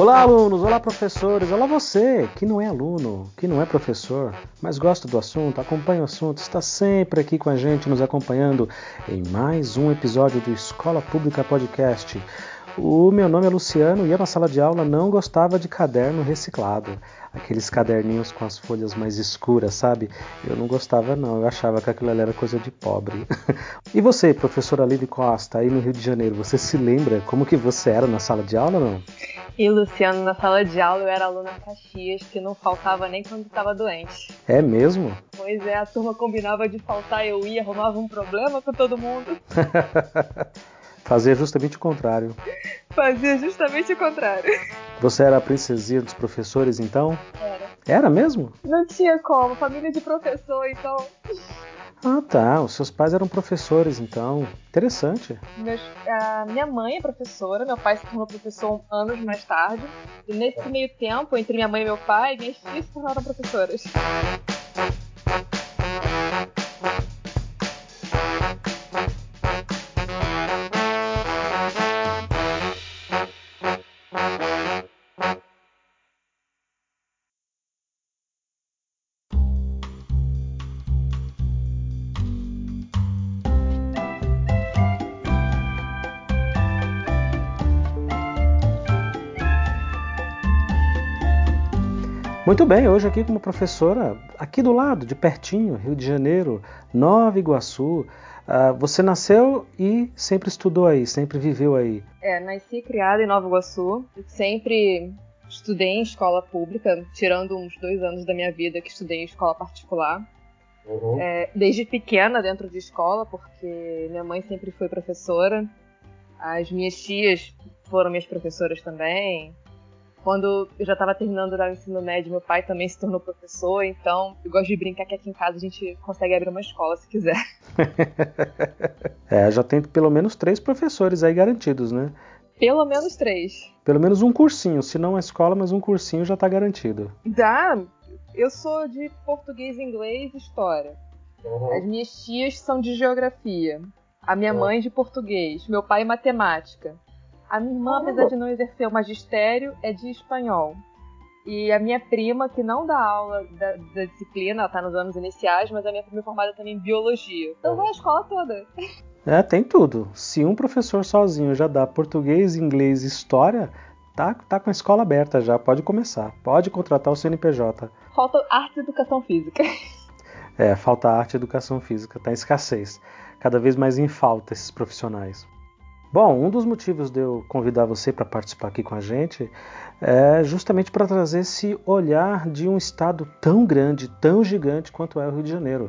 Olá, alunos! Olá, professores! Olá, você que não é aluno, que não é professor, mas gosta do assunto, acompanha o assunto, está sempre aqui com a gente, nos acompanhando em mais um episódio do Escola Pública Podcast. O meu nome é Luciano e eu na sala de aula não gostava de caderno reciclado. Aqueles caderninhos com as folhas mais escuras, sabe? Eu não gostava não, eu achava que aquilo ali era coisa de pobre. e você, professora Lili Costa, aí no Rio de Janeiro, você se lembra como que você era na sala de aula ou não? E Luciano, na sala de aula eu era aluna Caxias, que não faltava nem quando estava doente. É mesmo? Pois é, a turma combinava de faltar, eu ia, arrumava um problema com todo mundo. Fazia justamente o contrário. Fazia justamente o contrário. Você era a princesinha dos professores, então? Era. Era mesmo? Não tinha como, família de professor, então. Ah, tá. Os seus pais eram professores, então. Interessante. Meus, a minha mãe é professora, meu pai se tornou professor anos mais tarde. E nesse meio tempo, entre minha mãe e meu pai, minhas filhas se tornaram professoras. Muito bem, hoje aqui como professora, aqui do lado, de pertinho, Rio de Janeiro, Nova Iguaçu. Uh, você nasceu e sempre estudou aí, sempre viveu aí? É, nasci e criada em Nova Iguaçu, sempre estudei em escola pública, tirando uns dois anos da minha vida que estudei em escola particular. Uhum. É, desde pequena dentro de escola, porque minha mãe sempre foi professora, as minhas tias foram minhas professoras também, quando eu já estava terminando o ensino médio, meu pai também se tornou professor, então eu gosto de brincar que aqui em casa a gente consegue abrir uma escola se quiser. é, já tem pelo menos três professores aí garantidos, né? Pelo menos três. Pelo menos um cursinho, se não a escola, mas um cursinho já está garantido. Dá. Eu sou de português, inglês e história. Uhum. As minhas tias são de geografia. A minha uhum. mãe de português. Meu pai matemática. A minha irmã, apesar de não exercer o magistério, é de espanhol. E a minha prima, que não dá aula da, da disciplina, ela tá nos anos iniciais, mas a minha prima é formada também em biologia. Então vai a escola toda. É, tem tudo. Se um professor sozinho já dá português, inglês e história, tá, tá com a escola aberta já, pode começar. Pode contratar o CNPJ. Falta arte e educação física. É, falta arte e educação física, tá em escassez. Cada vez mais em falta esses profissionais. Bom, um dos motivos de eu convidar você para participar aqui com a gente é justamente para trazer esse olhar de um estado tão grande, tão gigante quanto é o Rio de Janeiro.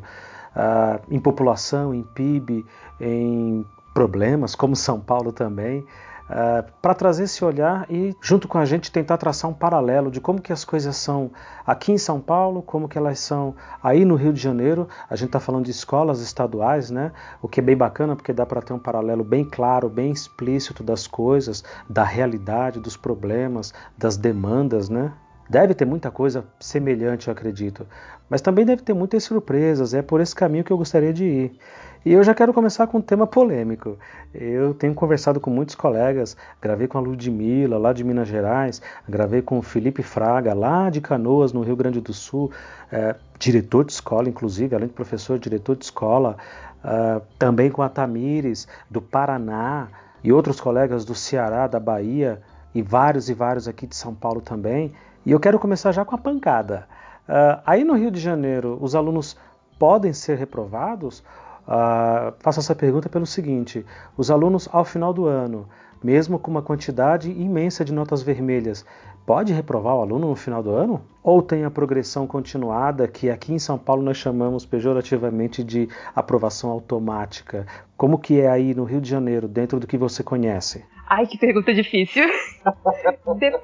Ah, em população, em PIB, em problemas, como São Paulo também. Uh, para trazer esse olhar e junto com a gente tentar traçar um paralelo de como que as coisas são aqui em São Paulo, como que elas são aí no Rio de Janeiro. A gente está falando de escolas estaduais, né? O que é bem bacana porque dá para ter um paralelo bem claro, bem explícito das coisas, da realidade, dos problemas, das demandas, né? Deve ter muita coisa semelhante, eu acredito, mas também deve ter muitas surpresas. É por esse caminho que eu gostaria de ir. E eu já quero começar com um tema polêmico. Eu tenho conversado com muitos colegas, gravei com a Ludmilla, lá de Minas Gerais, gravei com o Felipe Fraga, lá de Canoas, no Rio Grande do Sul, é, diretor de escola, inclusive, além de professor, diretor de escola, é, também com a Tamires, do Paraná, e outros colegas do Ceará, da Bahia, e vários e vários aqui de São Paulo também. E eu quero começar já com a pancada. Uh, aí no Rio de Janeiro, os alunos podem ser reprovados Uh, faço essa pergunta pelo seguinte: os alunos, ao final do ano, mesmo com uma quantidade imensa de notas vermelhas, pode reprovar o aluno no final do ano? Ou tem a progressão continuada, que aqui em São Paulo nós chamamos pejorativamente de aprovação automática? Como que é aí no Rio de Janeiro, dentro do que você conhece? Ai, que pergunta difícil. Dep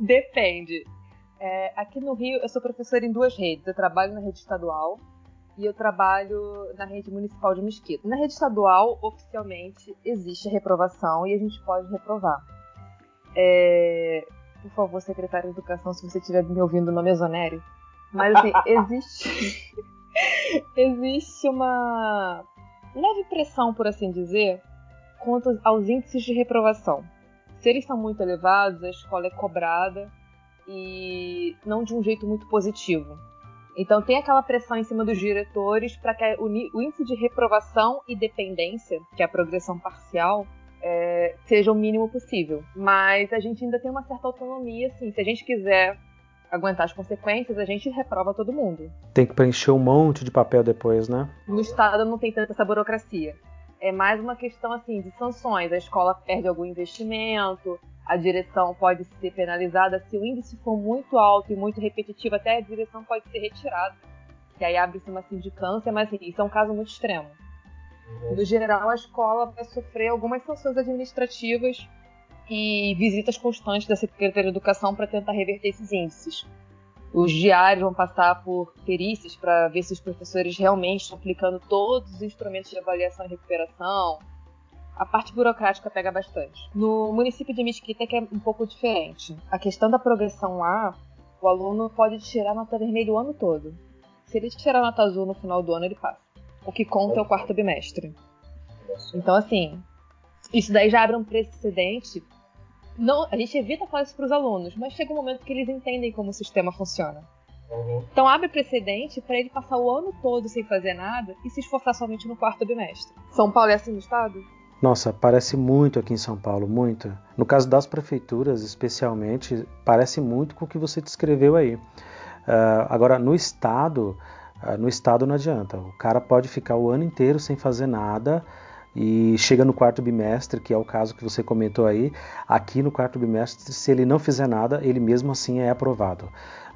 Depende. É, aqui no Rio, eu sou professora em duas redes. Eu trabalho na rede estadual e eu trabalho na rede municipal de Mesquita. Na rede estadual, oficialmente, existe a reprovação e a gente pode reprovar. É... Por favor, secretário de Educação, se você estiver me ouvindo, não me exonere. Mas, assim, existe... existe uma leve pressão, por assim dizer, quanto aos índices de reprovação. se eles são muito elevados, a escola é cobrada e não de um jeito muito positivo. Então tem aquela pressão em cima dos diretores para que o, índice de reprovação e dependência, que é a progressão parcial, é, seja o mínimo possível. Mas a gente ainda tem uma certa autonomia, assim. Se a gente quiser aguentar as consequências, a gente reprova todo mundo. Tem que preencher um monte de papel depois, né? No Estado não tem tanta essa burocracia. É mais uma questão assim de sanções. A escola perde algum investimento, a direção pode ser penalizada. Se o índice for muito alto e muito repetitivo, até a direção pode ser retirada. E aí abre-se uma sindicância, mas isso é um caso muito extremo. No geral, a escola vai sofrer algumas sanções administrativas e visitas constantes da Secretaria de Educação para tentar reverter esses índices. Os diários vão passar por perícias para ver se os professores realmente estão aplicando todos os instrumentos de avaliação e recuperação. A parte burocrática pega bastante. No município de Mesquita que é um pouco diferente. A questão da progressão lá, o aluno pode tirar nota vermelha o ano todo. Se ele tirar nota azul no final do ano, ele passa. O que conta é o quarto bimestre. Então, assim, isso daí já abre um precedente não, a gente evita falar isso para os alunos, mas chega um momento que eles entendem como o sistema funciona. Uhum. Então abre precedente para ele passar o ano todo sem fazer nada e se esforçar somente no quarto bimestre. São Paulo é assim no estado? Nossa, parece muito aqui em São Paulo, muito. No caso das prefeituras, especialmente, parece muito com o que você descreveu aí. Uh, agora, no estado, uh, no estado não adianta. O cara pode ficar o ano inteiro sem fazer nada e chega no quarto bimestre, que é o caso que você comentou aí, aqui no quarto bimestre, se ele não fizer nada, ele mesmo assim é aprovado.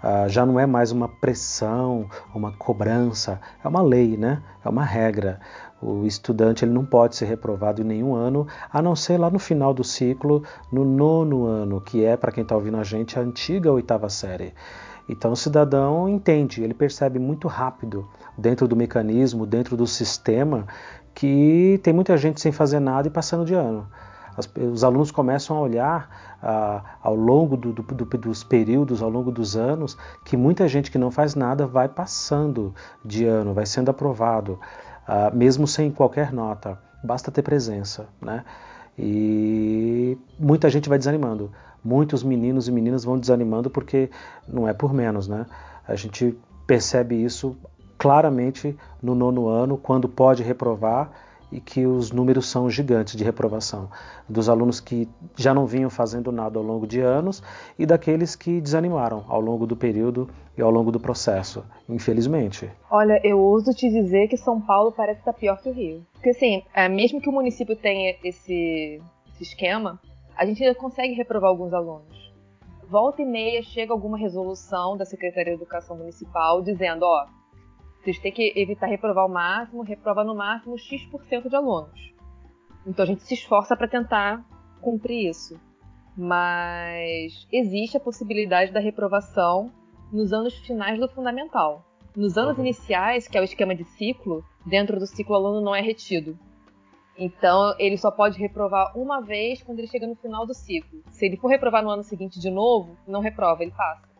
Uh, já não é mais uma pressão, uma cobrança, é uma lei, né? É uma regra. O estudante ele não pode ser reprovado em nenhum ano, a não ser lá no final do ciclo, no nono ano, que é, para quem está ouvindo a gente, a antiga oitava série. Então o cidadão entende, ele percebe muito rápido, dentro do mecanismo, dentro do sistema, que tem muita gente sem fazer nada e passando de ano. As, os alunos começam a olhar ah, ao longo do, do, do, dos períodos, ao longo dos anos, que muita gente que não faz nada vai passando de ano, vai sendo aprovado, ah, mesmo sem qualquer nota. Basta ter presença, né? E muita gente vai desanimando. Muitos meninos e meninas vão desanimando porque não é por menos, né? A gente percebe isso claramente no nono ano, quando pode reprovar e que os números são gigantes de reprovação, dos alunos que já não vinham fazendo nada ao longo de anos e daqueles que desanimaram ao longo do período e ao longo do processo, infelizmente. Olha, eu ouso te dizer que São Paulo parece estar pior que o Rio. Porque assim, é, mesmo que o município tenha esse, esse esquema, a gente ainda consegue reprovar alguns alunos. Volta e meia chega alguma resolução da Secretaria de Educação Municipal dizendo, ó, vocês têm que evitar reprovar o máximo, reprova no máximo X% de alunos. Então a gente se esforça para tentar cumprir isso. Mas existe a possibilidade da reprovação nos anos finais do fundamental. Nos anos uhum. iniciais, que é o esquema de ciclo, dentro do ciclo o aluno não é retido. Então ele só pode reprovar uma vez quando ele chega no final do ciclo. Se ele for reprovar no ano seguinte de novo, não reprova, ele passa.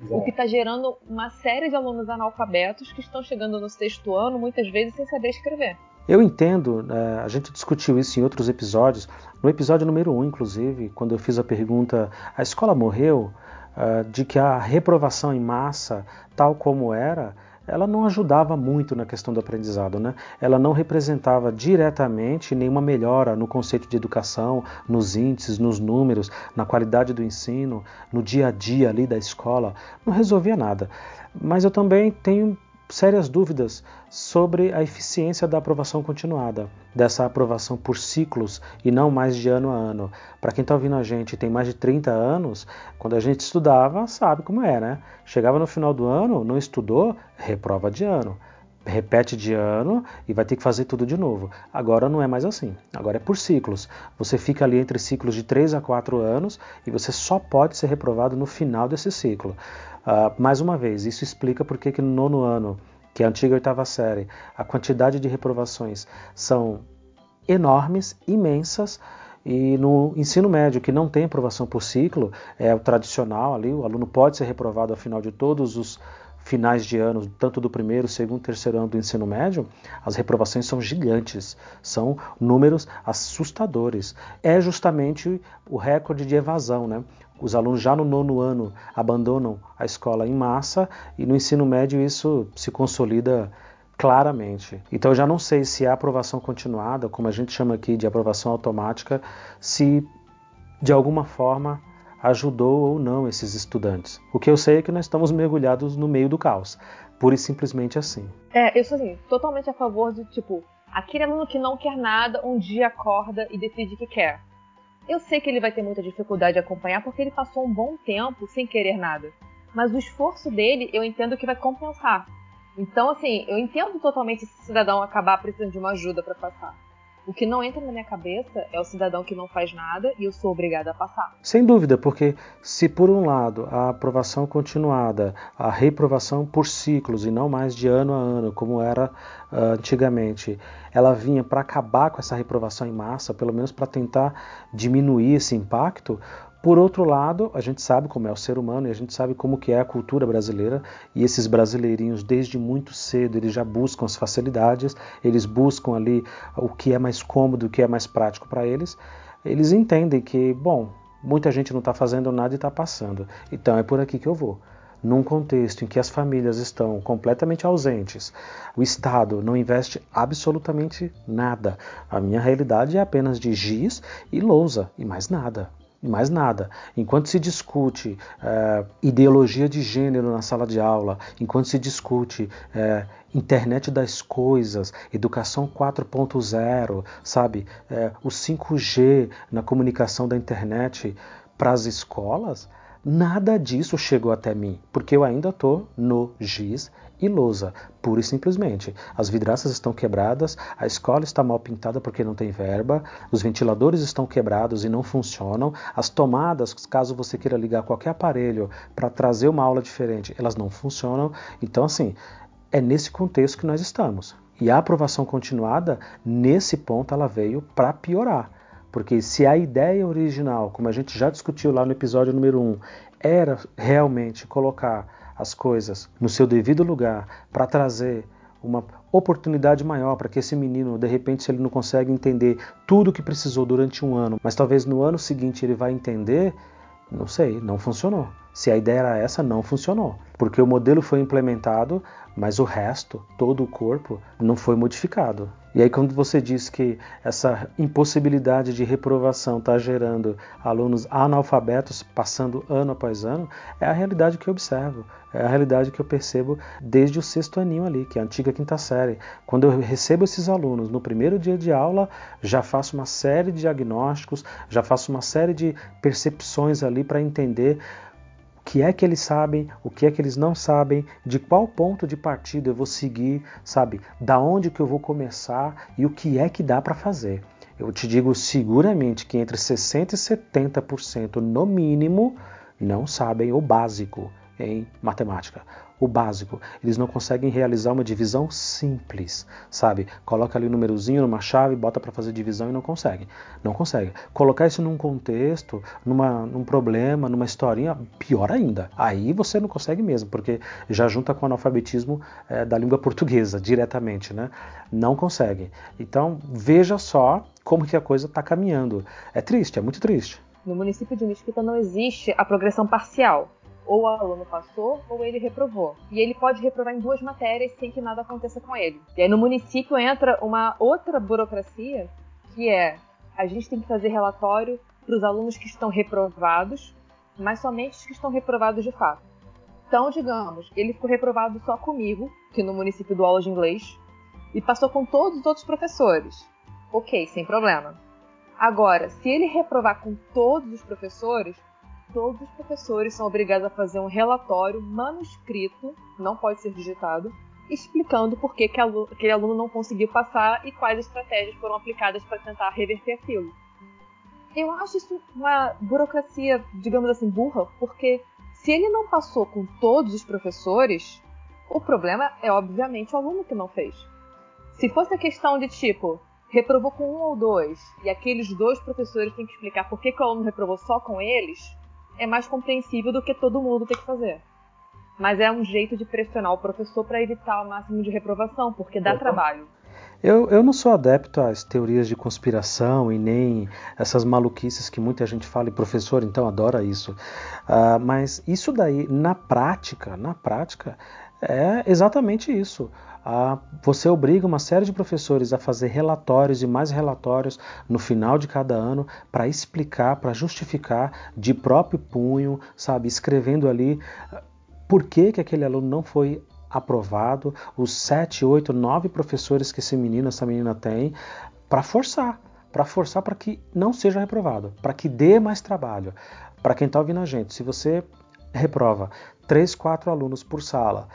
Exato. O que está gerando uma série de alunos analfabetos que estão chegando no sexto ano, muitas vezes sem saber escrever. Eu entendo, né, a gente discutiu isso em outros episódios. No episódio número 1, um, inclusive, quando eu fiz a pergunta: a escola morreu? Uh, de que a reprovação em massa, tal como era, ela não ajudava muito na questão do aprendizado, né? Ela não representava diretamente nenhuma melhora no conceito de educação, nos índices, nos números, na qualidade do ensino, no dia a dia ali da escola, não resolvia nada. Mas eu também tenho sérias dúvidas sobre a eficiência da aprovação continuada, dessa aprovação por ciclos e não mais de ano a ano. Para quem está ouvindo a gente tem mais de 30 anos, quando a gente estudava, sabe como é, né? Chegava no final do ano, não estudou, reprova de ano. Repete de ano e vai ter que fazer tudo de novo. Agora não é mais assim. Agora é por ciclos. Você fica ali entre ciclos de 3 a 4 anos e você só pode ser reprovado no final desse ciclo. Uh, mais uma vez, isso explica por que no nono ano, que é a antiga oitava série, a quantidade de reprovações são enormes, imensas, e no ensino médio, que não tem aprovação por ciclo, é o tradicional ali, o aluno pode ser reprovado ao final de todos os finais de ano, tanto do primeiro, segundo, terceiro ano do ensino médio, as reprovações são gigantes, são números assustadores. É justamente o recorde de evasão, né? Os alunos já no nono ano abandonam a escola em massa e no ensino médio isso se consolida claramente. Então eu já não sei se a aprovação continuada, como a gente chama aqui de aprovação automática, se de alguma forma ajudou ou não esses estudantes. O que eu sei é que nós estamos mergulhados no meio do caos, pura e simplesmente assim. É, eu sou assim, totalmente a favor de tipo, aquele aluno que não quer nada, um dia acorda e decide que quer. Eu sei que ele vai ter muita dificuldade de acompanhar porque ele passou um bom tempo sem querer nada. Mas o esforço dele eu entendo que vai compensar. Então, assim, eu entendo totalmente esse cidadão acabar precisando de uma ajuda para passar. O que não entra na minha cabeça é o cidadão que não faz nada e eu sou obrigada a passar. Sem dúvida, porque se por um lado a aprovação continuada, a reprovação por ciclos e não mais de ano a ano, como era uh, antigamente, ela vinha para acabar com essa reprovação em massa, pelo menos para tentar diminuir esse impacto, por outro lado, a gente sabe como é o ser humano e a gente sabe como que é a cultura brasileira e esses brasileirinhos desde muito cedo eles já buscam as facilidades, eles buscam ali o que é mais cômodo, o que é mais prático para eles. Eles entendem que, bom, muita gente não está fazendo nada e está passando, então é por aqui que eu vou num contexto em que as famílias estão completamente ausentes, o Estado não investe absolutamente nada. A minha realidade é apenas de giz e lousa e mais nada e mais nada. Enquanto se discute é, ideologia de gênero na sala de aula, enquanto se discute é, internet das coisas, educação 4.0, sabe, é, o 5G na comunicação da internet para as escolas, nada disso chegou até mim, porque eu ainda estou no GIS lousa, pura e simplesmente. As vidraças estão quebradas, a escola está mal pintada porque não tem verba, os ventiladores estão quebrados e não funcionam, as tomadas, caso você queira ligar qualquer aparelho para trazer uma aula diferente, elas não funcionam. Então, assim, é nesse contexto que nós estamos. E a aprovação continuada, nesse ponto, ela veio para piorar. Porque se a ideia original, como a gente já discutiu lá no episódio número 1, era realmente colocar as coisas no seu devido lugar para trazer uma oportunidade maior para que esse menino, de repente, se ele não consegue entender tudo o que precisou durante um ano, mas talvez no ano seguinte ele vai entender, não sei, não funcionou. Se a ideia era essa, não funcionou, porque o modelo foi implementado, mas o resto, todo o corpo, não foi modificado. E aí, quando você diz que essa impossibilidade de reprovação está gerando alunos analfabetos passando ano após ano, é a realidade que eu observo, é a realidade que eu percebo desde o sexto aninho ali, que é a antiga quinta série. Quando eu recebo esses alunos no primeiro dia de aula, já faço uma série de diagnósticos, já faço uma série de percepções ali para entender que é que eles sabem, o que é que eles não sabem, de qual ponto de partida eu vou seguir, sabe? Da onde que eu vou começar e o que é que dá para fazer. Eu te digo seguramente que entre 60 e 70% no mínimo não sabem o básico em matemática o básico. Eles não conseguem realizar uma divisão simples, sabe? Coloca ali um númerozinho numa chave, bota para fazer divisão e não consegue. Não consegue. Colocar isso num contexto, numa, num problema, numa historinha, pior ainda. Aí você não consegue mesmo, porque já junta com o analfabetismo é, da língua portuguesa diretamente, né? Não consegue. Então veja só como que a coisa está caminhando. É triste, é muito triste. No município de Mesquita não existe a progressão parcial ou o aluno passou ou ele reprovou. E ele pode reprovar em duas matérias sem que nada aconteça com ele. E aí no município entra uma outra burocracia que é a gente tem que fazer relatório para os alunos que estão reprovados, mas somente os que estão reprovados de fato. Então, digamos, ele ficou reprovado só comigo, que no município do aula de inglês, e passou com todos os outros professores. Ok, sem problema. Agora, se ele reprovar com todos os professores, todos os professores são obrigados a fazer um relatório manuscrito, não pode ser digitado, explicando por que, que aquele aluno não conseguiu passar e quais estratégias foram aplicadas para tentar reverter aquilo. Eu acho isso uma burocracia, digamos assim, burra, porque se ele não passou com todos os professores, o problema é obviamente o aluno que não fez. Se fosse a questão de tipo, reprovou com um ou dois, e aqueles dois professores têm que explicar por que, que o aluno reprovou só com eles, é mais compreensível do que todo mundo ter que fazer. mas é um jeito de pressionar o professor para evitar o máximo de reprovação, porque dá trabalho. Eu, eu não sou adepto às teorias de conspiração e nem essas maluquices que muita gente fala, e professor então adora isso. Uh, mas isso daí, na prática, na prática, é exatamente isso. Você obriga uma série de professores a fazer relatórios e mais relatórios no final de cada ano para explicar, para justificar de próprio punho, sabe, escrevendo ali uh, por que, que aquele aluno não foi aprovado, os sete, oito, nove professores que esse menino, essa menina tem, para forçar, para forçar para que não seja reprovado, para que dê mais trabalho. Para quem está ouvindo a gente, se você reprova três, quatro alunos por sala,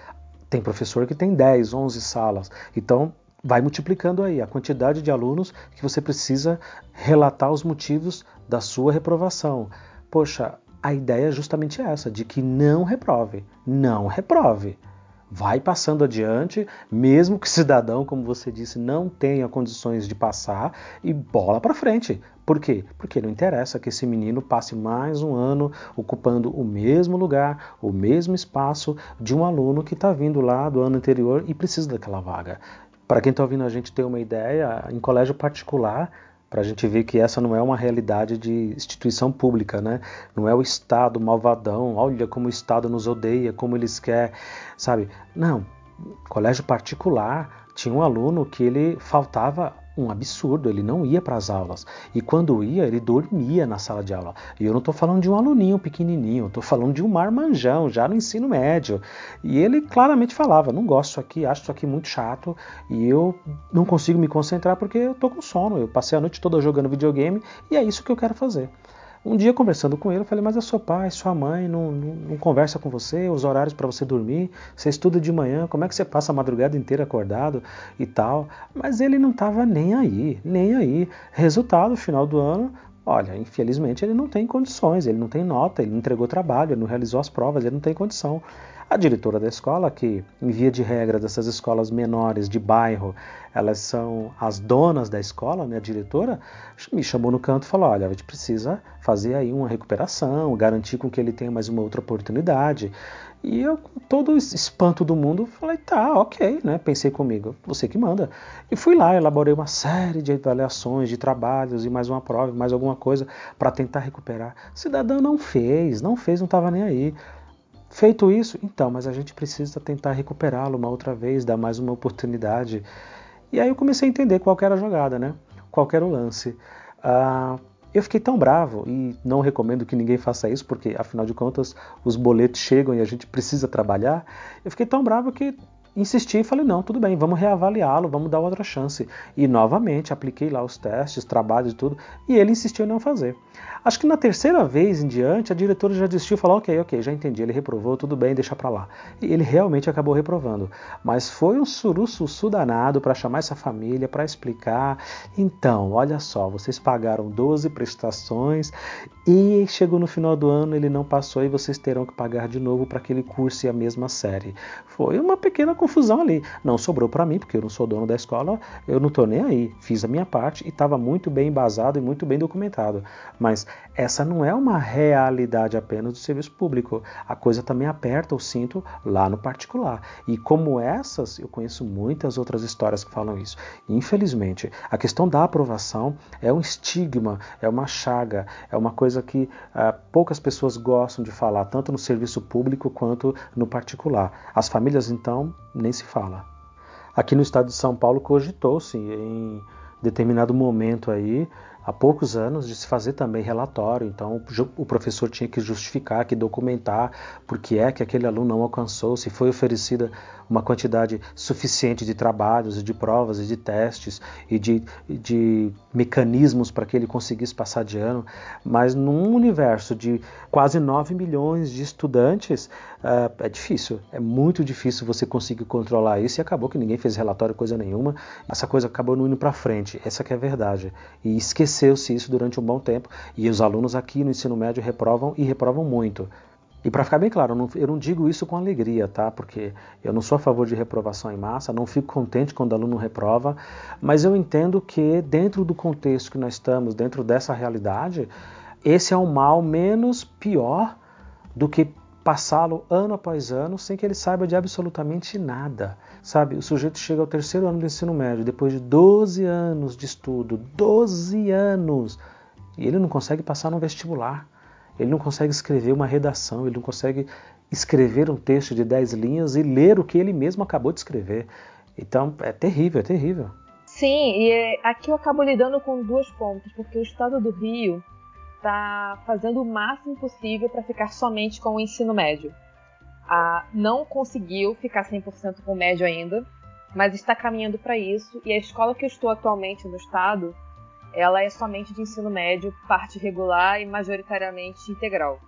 tem professor que tem 10, 11 salas, então vai multiplicando aí a quantidade de alunos que você precisa relatar os motivos da sua reprovação. Poxa, a ideia é justamente essa, de que não reprove, não reprove vai passando adiante, mesmo que cidadão, como você disse, não tenha condições de passar, e bola para frente. Por quê? Porque não interessa que esse menino passe mais um ano ocupando o mesmo lugar, o mesmo espaço de um aluno que está vindo lá do ano anterior e precisa daquela vaga. Para quem está ouvindo a gente ter uma ideia, em colégio particular, para a gente ver que essa não é uma realidade de instituição pública, né? Não é o Estado malvadão, olha como o Estado nos odeia, como eles querem, sabe? Não, colégio particular tinha um aluno que ele faltava um absurdo, ele não ia para as aulas. E quando ia, ele dormia na sala de aula. E eu não estou falando de um aluninho pequenininho, estou falando de um marmanjão, já no ensino médio. E ele claramente falava: não gosto aqui, acho isso aqui muito chato e eu não consigo me concentrar porque eu estou com sono. Eu passei a noite toda jogando videogame e é isso que eu quero fazer. Um dia conversando com ele, eu falei: Mas é seu pai, sua mãe não, não, não conversa com você, os horários para você dormir, você estuda de manhã, como é que você passa a madrugada inteira acordado e tal? Mas ele não estava nem aí, nem aí. Resultado: final do ano, Olha, infelizmente ele não tem condições, ele não tem nota, ele não entregou trabalho, ele não realizou as provas, ele não tem condição. A diretora da escola, que em via de regra dessas escolas menores de bairro, elas são as donas da escola, né, a diretora, me chamou no canto e falou: olha, a gente precisa fazer aí uma recuperação, garantir com que ele tenha mais uma outra oportunidade. E eu, com todo o espanto do mundo, falei: tá, ok, né? Pensei comigo, você que manda. E fui lá, elaborei uma série de avaliações, de trabalhos e mais uma prova, mais alguma coisa para tentar recuperar. Cidadão não fez, não fez, não estava nem aí. Feito isso, então, mas a gente precisa tentar recuperá-lo uma outra vez, dar mais uma oportunidade. E aí eu comecei a entender qual era a jogada, né? Qual era o lance. Ah, eu fiquei tão bravo e não recomendo que ninguém faça isso, porque afinal de contas os boletos chegam e a gente precisa trabalhar. Eu fiquei tão bravo que insisti e falei: não, tudo bem, vamos reavaliá-lo, vamos dar outra chance. E novamente apliquei lá os testes, trabalhos e tudo, e ele insistiu em não fazer. Acho que na terceira vez em diante, a diretora já desistiu e falou: ok, ok, já entendi, ele reprovou, tudo bem, deixa para lá. E ele realmente acabou reprovando. Mas foi um suruço danado para chamar essa família, para explicar. Então, olha só, vocês pagaram 12 prestações e chegou no final do ano, ele não passou e vocês terão que pagar de novo para que ele curse a mesma série. Foi uma pequena confusão ali. Não sobrou para mim, porque eu não sou dono da escola, eu não estou nem aí. Fiz a minha parte e estava muito bem embasado e muito bem documentado. Mas essa não é uma realidade apenas do serviço público. A coisa também aperta o cinto lá no particular. E como essas, eu conheço muitas outras histórias que falam isso. Infelizmente, a questão da aprovação é um estigma, é uma chaga, é uma coisa que uh, poucas pessoas gostam de falar, tanto no serviço público quanto no particular. As famílias, então, nem se fala. Aqui no estado de São Paulo cogitou-se em determinado momento aí há poucos anos de se fazer também relatório, então o professor tinha que justificar, que documentar por que é que aquele aluno não alcançou, se foi oferecida uma quantidade suficiente de trabalhos e de provas e de testes e de, de mecanismos para que ele conseguisse passar de ano, mas num universo de quase 9 milhões de estudantes, uh, é difícil, é muito difícil você conseguir controlar isso e acabou que ninguém fez relatório, coisa nenhuma, essa coisa acabou não indo para frente, essa que é a verdade, e esqueceu-se isso durante um bom tempo e os alunos aqui no ensino médio reprovam e reprovam muito. E para ficar bem claro, eu não, eu não, digo isso com alegria, tá? Porque eu não sou a favor de reprovação em massa, não fico contente quando o aluno reprova, mas eu entendo que dentro do contexto que nós estamos, dentro dessa realidade, esse é um mal menos pior do que passá-lo ano após ano sem que ele saiba de absolutamente nada. Sabe, o sujeito chega ao terceiro ano do ensino médio, depois de 12 anos de estudo, 12 anos, e ele não consegue passar no vestibular. Ele não consegue escrever uma redação, ele não consegue escrever um texto de 10 linhas e ler o que ele mesmo acabou de escrever. Então, é terrível, é terrível. Sim, e é, aqui eu acabo lidando com duas pontos, porque o estado do Rio está fazendo o máximo possível para ficar somente com o ensino médio. Ah, não conseguiu ficar 100% com o médio ainda, mas está caminhando para isso. E a escola que eu estou atualmente no estado, ela é somente de ensino médio, parte regular e majoritariamente integral.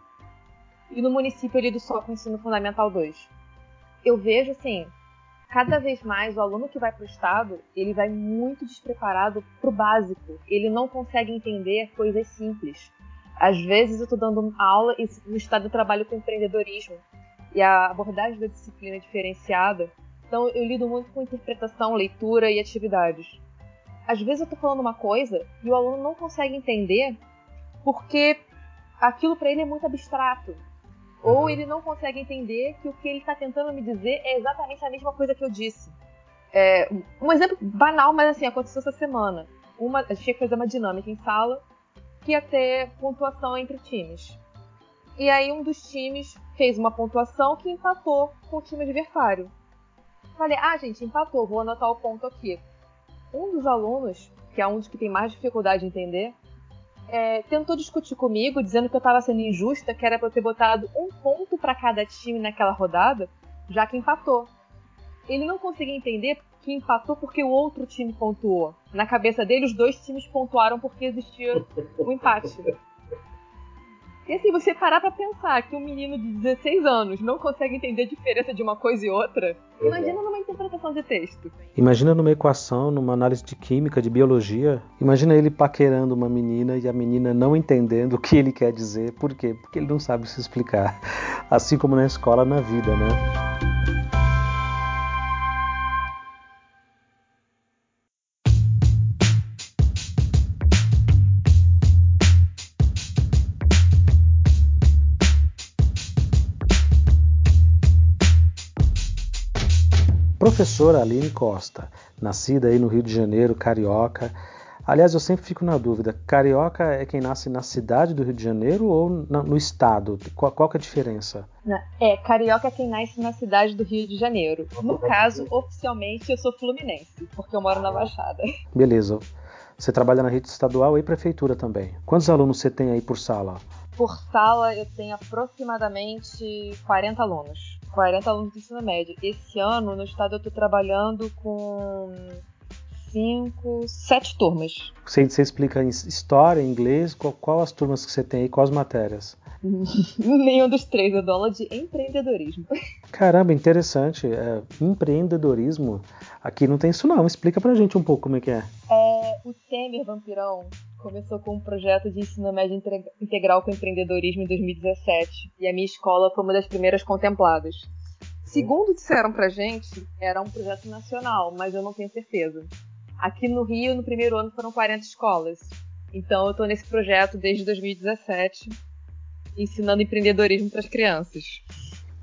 E no município eu lido só com ensino fundamental 2. Eu vejo assim, cada vez mais o aluno que vai para o estado, ele vai muito despreparado para o básico. Ele não consegue entender coisas simples. Às vezes eu estou dando aula e no estado eu trabalho com empreendedorismo e a abordagem da disciplina é diferenciada. Então eu lido muito com interpretação, leitura e atividades. Às vezes eu estou falando uma coisa e o aluno não consegue entender porque aquilo para ele é muito abstrato. Ou ele não consegue entender que o que ele está tentando me dizer é exatamente a mesma coisa que eu disse. É, um exemplo banal, mas assim, aconteceu essa semana. Uma, a gente que fazer uma dinâmica em sala que ia ter pontuação entre times. E aí um dos times fez uma pontuação que empatou com o time adversário. Falei, ah, gente, empatou, vou anotar o ponto aqui. Um dos alunos, que é um dos que tem mais dificuldade de entender, é, tentou discutir comigo, dizendo que eu estava sendo injusta, que era para eu ter botado um ponto para cada time naquela rodada, já que empatou. Ele não conseguia entender que empatou porque o outro time pontuou. Na cabeça dele, os dois times pontuaram porque existia o um empate. E assim, você parar pra pensar que um menino de 16 anos não consegue entender a diferença de uma coisa e outra, imagina numa interpretação de texto. Imagina numa equação, numa análise de química, de biologia. Imagina ele paquerando uma menina e a menina não entendendo o que ele quer dizer. Por quê? Porque ele não sabe se explicar. Assim como na escola, na vida, né? Professora Aline Costa, nascida aí no Rio de Janeiro, carioca. Aliás, eu sempre fico na dúvida, carioca é quem nasce na cidade do Rio de Janeiro ou no estado? Qual, qual é a diferença? É, carioca é quem nasce na cidade do Rio de Janeiro. No caso, oficialmente, eu sou fluminense, porque eu moro na Baixada. Beleza. Você trabalha na rede estadual e prefeitura também. Quantos alunos você tem aí por sala? Por sala, eu tenho aproximadamente 40 alunos. 40 alunos do ensino médio. Esse ano, no estado, eu estou trabalhando com cinco, sete turmas. Você, você explica em história, inglês, qual, qual, as turmas que você tem aí, quais matérias? Nenhum dos três, eu dou aula de empreendedorismo. Caramba, interessante. É, empreendedorismo, aqui não tem isso não. Explica pra gente um pouco como é que é. É, o Temer Vampirão começou com um projeto de ensino médio integral com empreendedorismo em 2017 e a minha escola foi uma das primeiras contempladas. Segundo disseram pra gente, era um projeto nacional, mas eu não tenho certeza. Aqui no Rio, no primeiro ano, foram 40 escolas. Então eu estou nesse projeto desde 2017, ensinando empreendedorismo para as crianças.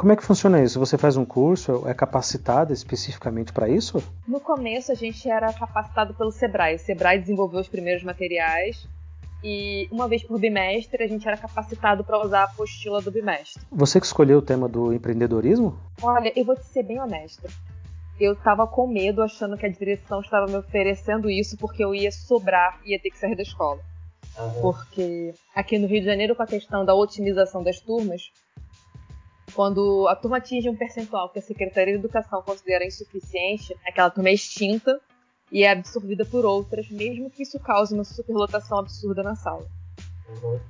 Como é que funciona isso? Você faz um curso, é capacitado especificamente para isso? No começo a gente era capacitado pelo Sebrae. O Sebrae desenvolveu os primeiros materiais e uma vez por bimestre a gente era capacitado para usar a apostila do bimestre. Você que escolheu o tema do empreendedorismo? Olha, eu vou te ser bem honesta. Eu estava com medo, achando que a direção estava me oferecendo isso porque eu ia sobrar e ia ter que sair da escola. Uhum. Porque aqui no Rio de Janeiro, com a questão da otimização das turmas, quando a turma atinge um percentual que a Secretaria de Educação considera insuficiente, aquela turma é extinta e é absorvida por outras, mesmo que isso cause uma superlotação absurda na sala. Uhum.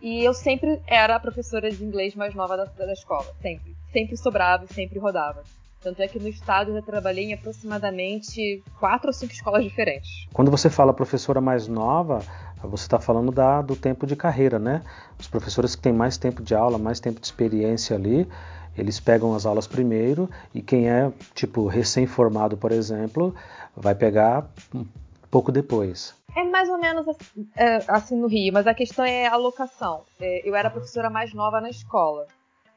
E eu sempre era a professora de inglês mais nova da, da escola, sempre. Sempre sobrava e sempre rodava. Tanto é que no estado eu já trabalhei em aproximadamente quatro ou cinco escolas diferentes. Quando você fala professora mais nova, você está falando da, do tempo de carreira, né? Os professores que têm mais tempo de aula, mais tempo de experiência ali, eles pegam as aulas primeiro e quem é, tipo, recém-formado, por exemplo, vai pegar um pouco depois. É mais ou menos assim, é, assim no Rio, mas a questão é a alocação. É, eu era a professora mais nova na escola.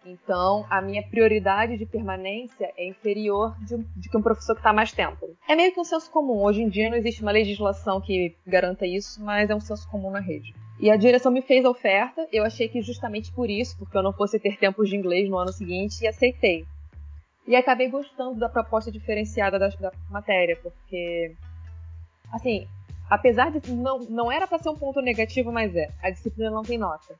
Então, a minha prioridade de permanência é inferior de, de que um professor que está mais tempo. É meio que um senso comum. Hoje em dia não existe uma legislação que garanta isso, mas é um senso comum na rede. E a direção me fez a oferta. Eu achei que justamente por isso, porque eu não fosse ter tempos de inglês no ano seguinte, e aceitei. E acabei gostando da proposta diferenciada da, da matéria, porque, assim, apesar de não, não era para ser um ponto negativo, mas é, a disciplina não tem nota.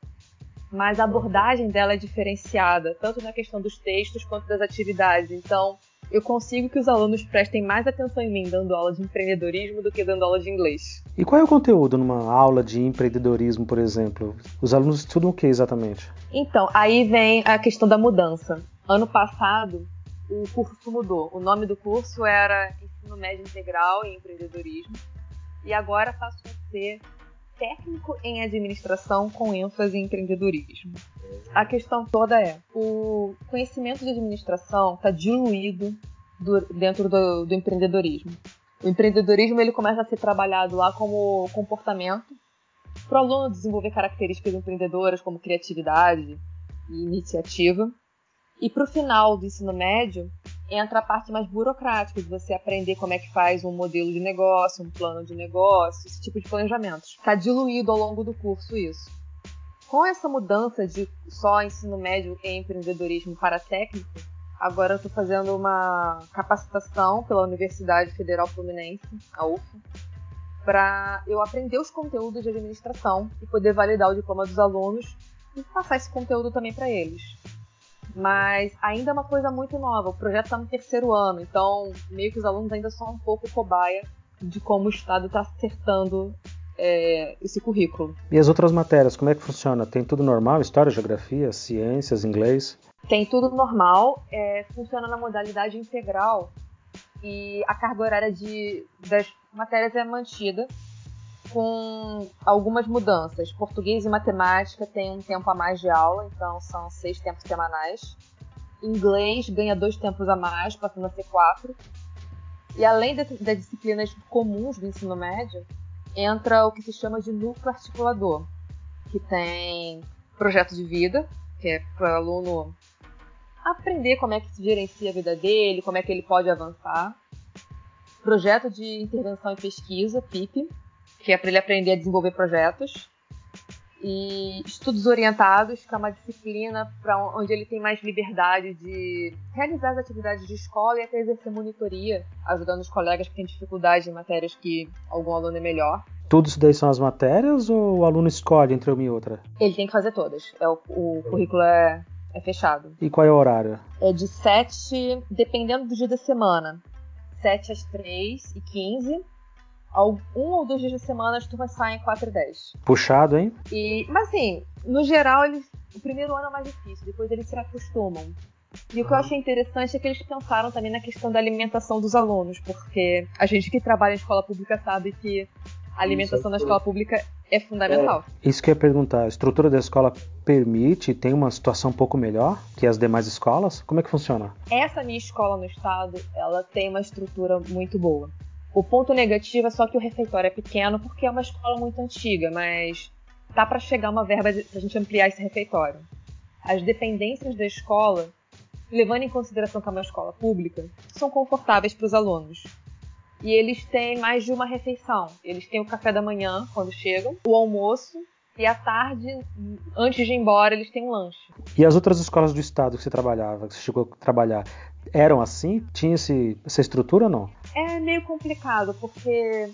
Mas a abordagem dela é diferenciada, tanto na questão dos textos quanto das atividades. Então, eu consigo que os alunos prestem mais atenção em mim dando aula de empreendedorismo do que dando aula de inglês. E qual é o conteúdo numa aula de empreendedorismo, por exemplo? Os alunos estudam o que exatamente? Então, aí vem a questão da mudança. Ano passado, o curso mudou. O nome do curso era Ensino Médio Integral em Empreendedorismo e agora passou a ser técnico em administração com ênfase em empreendedorismo. A questão toda é: o conhecimento de administração está diluído do, dentro do, do, empreendedorismo. O empreendedorismo ele começa a ser trabalhado lá como comportamento para o aluno desenvolver características empreendedoras como criatividade e iniciativa. E para o final do ensino médio, entra a parte mais burocrática, de você aprender como é que faz um modelo de negócio, um plano de negócio, esse tipo de planejamento. Está diluído ao longo do curso isso. Com essa mudança de só ensino médio em empreendedorismo para técnico, agora eu estou fazendo uma capacitação pela Universidade Federal Fluminense, a UFA, para eu aprender os conteúdos de administração e poder validar o diploma dos alunos e passar esse conteúdo também para eles mas ainda é uma coisa muito nova. O projeto está no terceiro ano, então meio que os alunos ainda são um pouco cobaia de como o Estado está acertando é, esse currículo. E as outras matérias, como é que funciona? Tem tudo normal? História, geografia, ciências, inglês? Tem tudo normal, é, funciona na modalidade integral e a carga horária de, das matérias é mantida com algumas mudanças. Português e matemática tem um tempo a mais de aula, então são seis tempos semanais. Inglês ganha dois tempos a mais, passando a ser quatro. E além das disciplinas comuns do ensino médio, entra o que se chama de núcleo articulador, que tem projeto de vida, que é para o aluno aprender como é que se gerencia a vida dele, como é que ele pode avançar. Projeto de intervenção e pesquisa, PIP, que é para ele aprender a desenvolver projetos. E estudos orientados, que é uma disciplina para onde ele tem mais liberdade de realizar as atividades de escola e até exercer monitoria, ajudando os colegas que têm dificuldade em matérias que algum aluno é melhor. Tudo isso daí são as matérias ou o aluno escolhe entre uma e outra? Ele tem que fazer todas. É o, o currículo é, é fechado. E qual é o horário? É de 7, dependendo do dia da semana. 7 às 3 e 15 um ou dois dias da semana as turmas saem 4 e 10. Puxado, hein? E, mas assim, no geral, eles, o primeiro ano é mais difícil, depois eles se acostumam. E o que eu achei interessante é que eles pensaram também na questão da alimentação dos alunos, porque a gente que trabalha em escola pública sabe que a alimentação na escola pública é fundamental. É, isso que eu ia perguntar, a estrutura da escola permite, tem uma situação um pouco melhor que as demais escolas? Como é que funciona? Essa minha escola no estado, ela tem uma estrutura muito boa. O ponto negativo é só que o refeitório é pequeno porque é uma escola muito antiga, mas tá para chegar uma verba para a gente ampliar esse refeitório. As dependências da escola, levando em consideração que é uma escola pública, são confortáveis para os alunos. E eles têm mais de uma refeição. Eles têm o café da manhã, quando chegam, o almoço, e à tarde, antes de ir embora, eles têm um lanche. E as outras escolas do estado que você trabalhava, que você chegou a trabalhar, eram assim? Tinha esse, essa estrutura ou não? É meio complicado, porque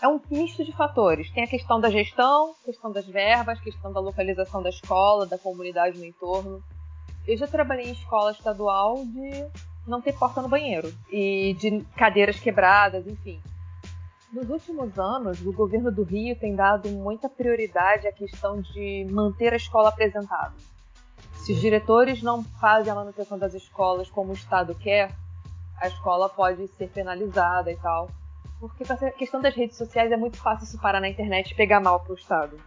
é um misto de fatores. Tem a questão da gestão, questão das verbas, questão da localização da escola, da comunidade no entorno. Eu já trabalhei em escola estadual de não ter porta no banheiro e de cadeiras quebradas, enfim. Nos últimos anos, o governo do Rio tem dado muita prioridade à questão de manter a escola apresentável. Se os diretores não fazem a manutenção das escolas como o Estado quer, a escola pode ser penalizada e tal. Porque a questão das redes sociais é muito fácil isso parar na internet e pegar mal para o Estado.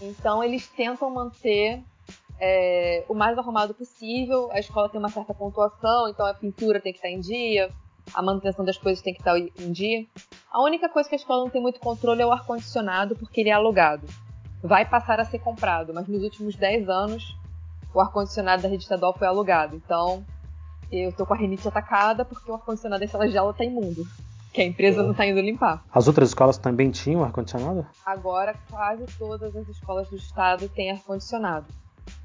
Então eles tentam manter é, o mais arrumado possível. A escola tem uma certa pontuação, então a pintura tem que estar em dia, a manutenção das coisas tem que estar em dia. A única coisa que a escola não tem muito controle é o ar-condicionado, porque ele é alugado vai passar a ser comprado, mas nos últimos 10 anos o ar-condicionado da rede estadual foi alugado. Então, eu tô com a rinite atacada porque o ar-condicionado da sala de aula tá imundo. Que a empresa não tá indo limpar. As outras escolas também tinham ar-condicionado? Agora, quase todas as escolas do estado têm ar-condicionado.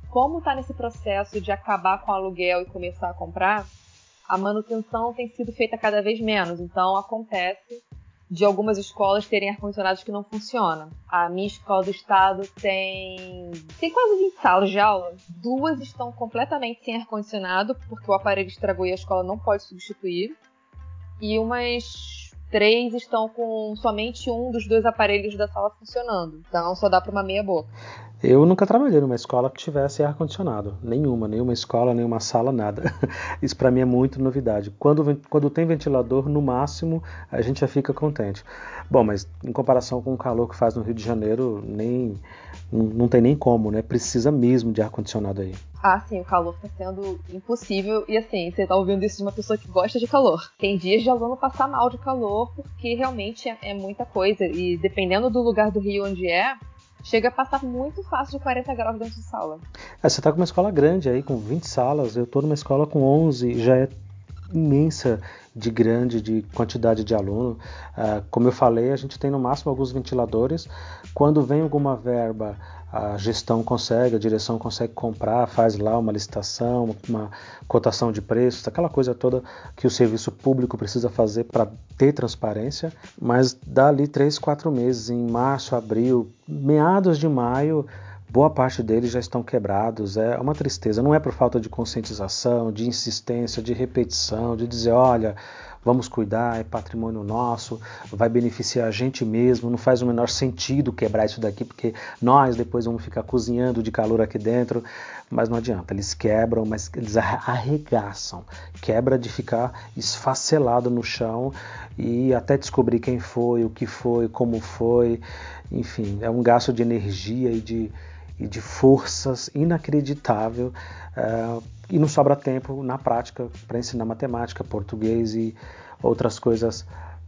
Como tá nesse processo de acabar com o aluguel e começar a comprar, a manutenção tem sido feita cada vez menos. Então, acontece de algumas escolas terem ar-condicionados que não funcionam. A minha escola do estado tem tem quase 20 salas de aula. Duas estão completamente sem ar-condicionado, porque o aparelho estragou e a escola não pode substituir. E umas três estão com somente um dos dois aparelhos da sala funcionando. Então só dá para uma meia boca. Eu nunca trabalhei numa escola que tivesse ar-condicionado. Nenhuma, nenhuma escola, nenhuma sala, nada. Isso para mim é muito novidade. Quando, quando tem ventilador, no máximo, a gente já fica contente. Bom, mas em comparação com o calor que faz no Rio de Janeiro, nem não tem nem como, né? Precisa mesmo de ar-condicionado aí. Ah, sim, o calor tá sendo impossível. E assim, você tá ouvindo isso de uma pessoa que gosta de calor. Tem dias de aluno passar mal de calor, porque realmente é, é muita coisa. E dependendo do lugar do Rio onde é, chega a passar muito fácil de 40 graus dentro de sala. É, você está com uma escola grande aí, com 20 salas, eu estou numa escola com 11, já é imensa de grande, de quantidade de aluno. Uh, como eu falei, a gente tem no máximo alguns ventiladores. Quando vem alguma verba a gestão consegue, a direção consegue comprar, faz lá uma licitação, uma cotação de preços, aquela coisa toda que o serviço público precisa fazer para ter transparência, mas dá ali três, quatro meses, em março, abril, meados de maio, boa parte deles já estão quebrados. É uma tristeza. Não é por falta de conscientização, de insistência, de repetição, de dizer, olha, vamos cuidar, é patrimônio nosso, vai beneficiar a gente mesmo, não faz o menor sentido quebrar isso daqui, porque nós depois vamos ficar cozinhando de calor aqui dentro, mas não adianta, eles quebram, mas eles arregaçam, quebra de ficar esfacelado no chão e até descobrir quem foi, o que foi, como foi, enfim, é um gasto de energia e de, e de forças inacreditável. Uh, e não sobra tempo na prática para ensinar matemática, português e outras coisas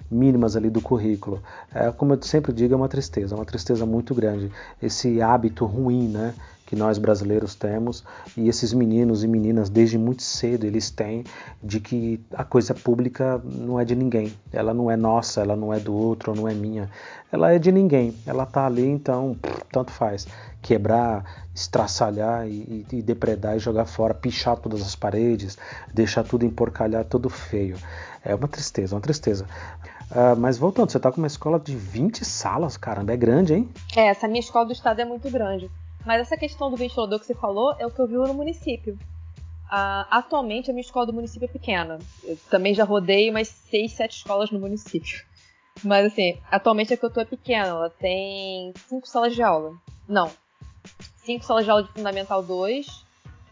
mínimas ali do currículo. É, como eu sempre digo, é uma tristeza, uma tristeza muito grande. Esse hábito ruim, né, que nós brasileiros temos e esses meninos e meninas desde muito cedo eles têm de que a coisa pública não é de ninguém, ela não é nossa, ela não é do outro, não é minha, ela é de ninguém, ela tá ali então tanto faz quebrar, estraçalhar e, e, depredar e jogar fora, pichar todas as paredes, deixar tudo emporcalhar, tudo feio. É uma tristeza, uma tristeza. Uh, mas voltando, você está com uma escola de 20 salas, caramba, é grande, hein? É, essa minha escola do estado é muito grande. Mas essa questão do ventilador que você falou é o que eu vi no município. Uh, atualmente a minha escola do município é pequena. Eu também já rodei umas 6, 7 escolas no município. Mas assim, atualmente a que eu tô é pequena, ela tem 5 salas de aula. Não, cinco salas de aula de Fundamental 2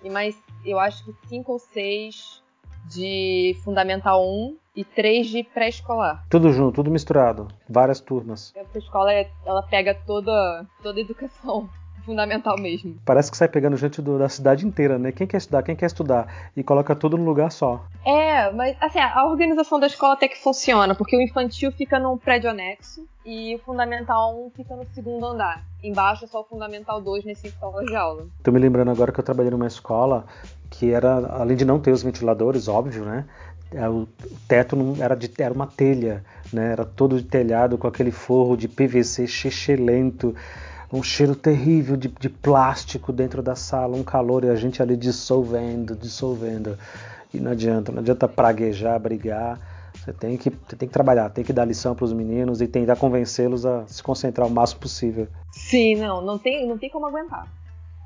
e mais, eu acho que cinco ou seis de Fundamental 1 e três de pré-escolar. Tudo junto, tudo misturado, várias turmas. Essa escola, ela pega toda, toda a educação fundamental mesmo. Parece que sai pegando gente do, da cidade inteira, né? Quem quer estudar, quem quer estudar. E coloca tudo no lugar só. É, mas assim, a organização da escola até que funciona, porque o infantil fica num prédio anexo e o fundamental 1 fica no segundo andar. Embaixo é só o fundamental 2 nesse sala de aula. Tô me lembrando agora que eu trabalhei numa escola que era, além de não ter os ventiladores, óbvio, né? É, o teto não era de era uma telha, né? Era todo de telhado com aquele forro de PVC chechelento um cheiro terrível de, de plástico dentro da sala, um calor e a gente ali dissolvendo, dissolvendo. E não adianta, não adianta praguejar, brigar. Você tem que, você tem que trabalhar, tem que dar lição para os meninos e tentar convencê-los a se concentrar o máximo possível. Sim, não, não tem, não tem como aguentar.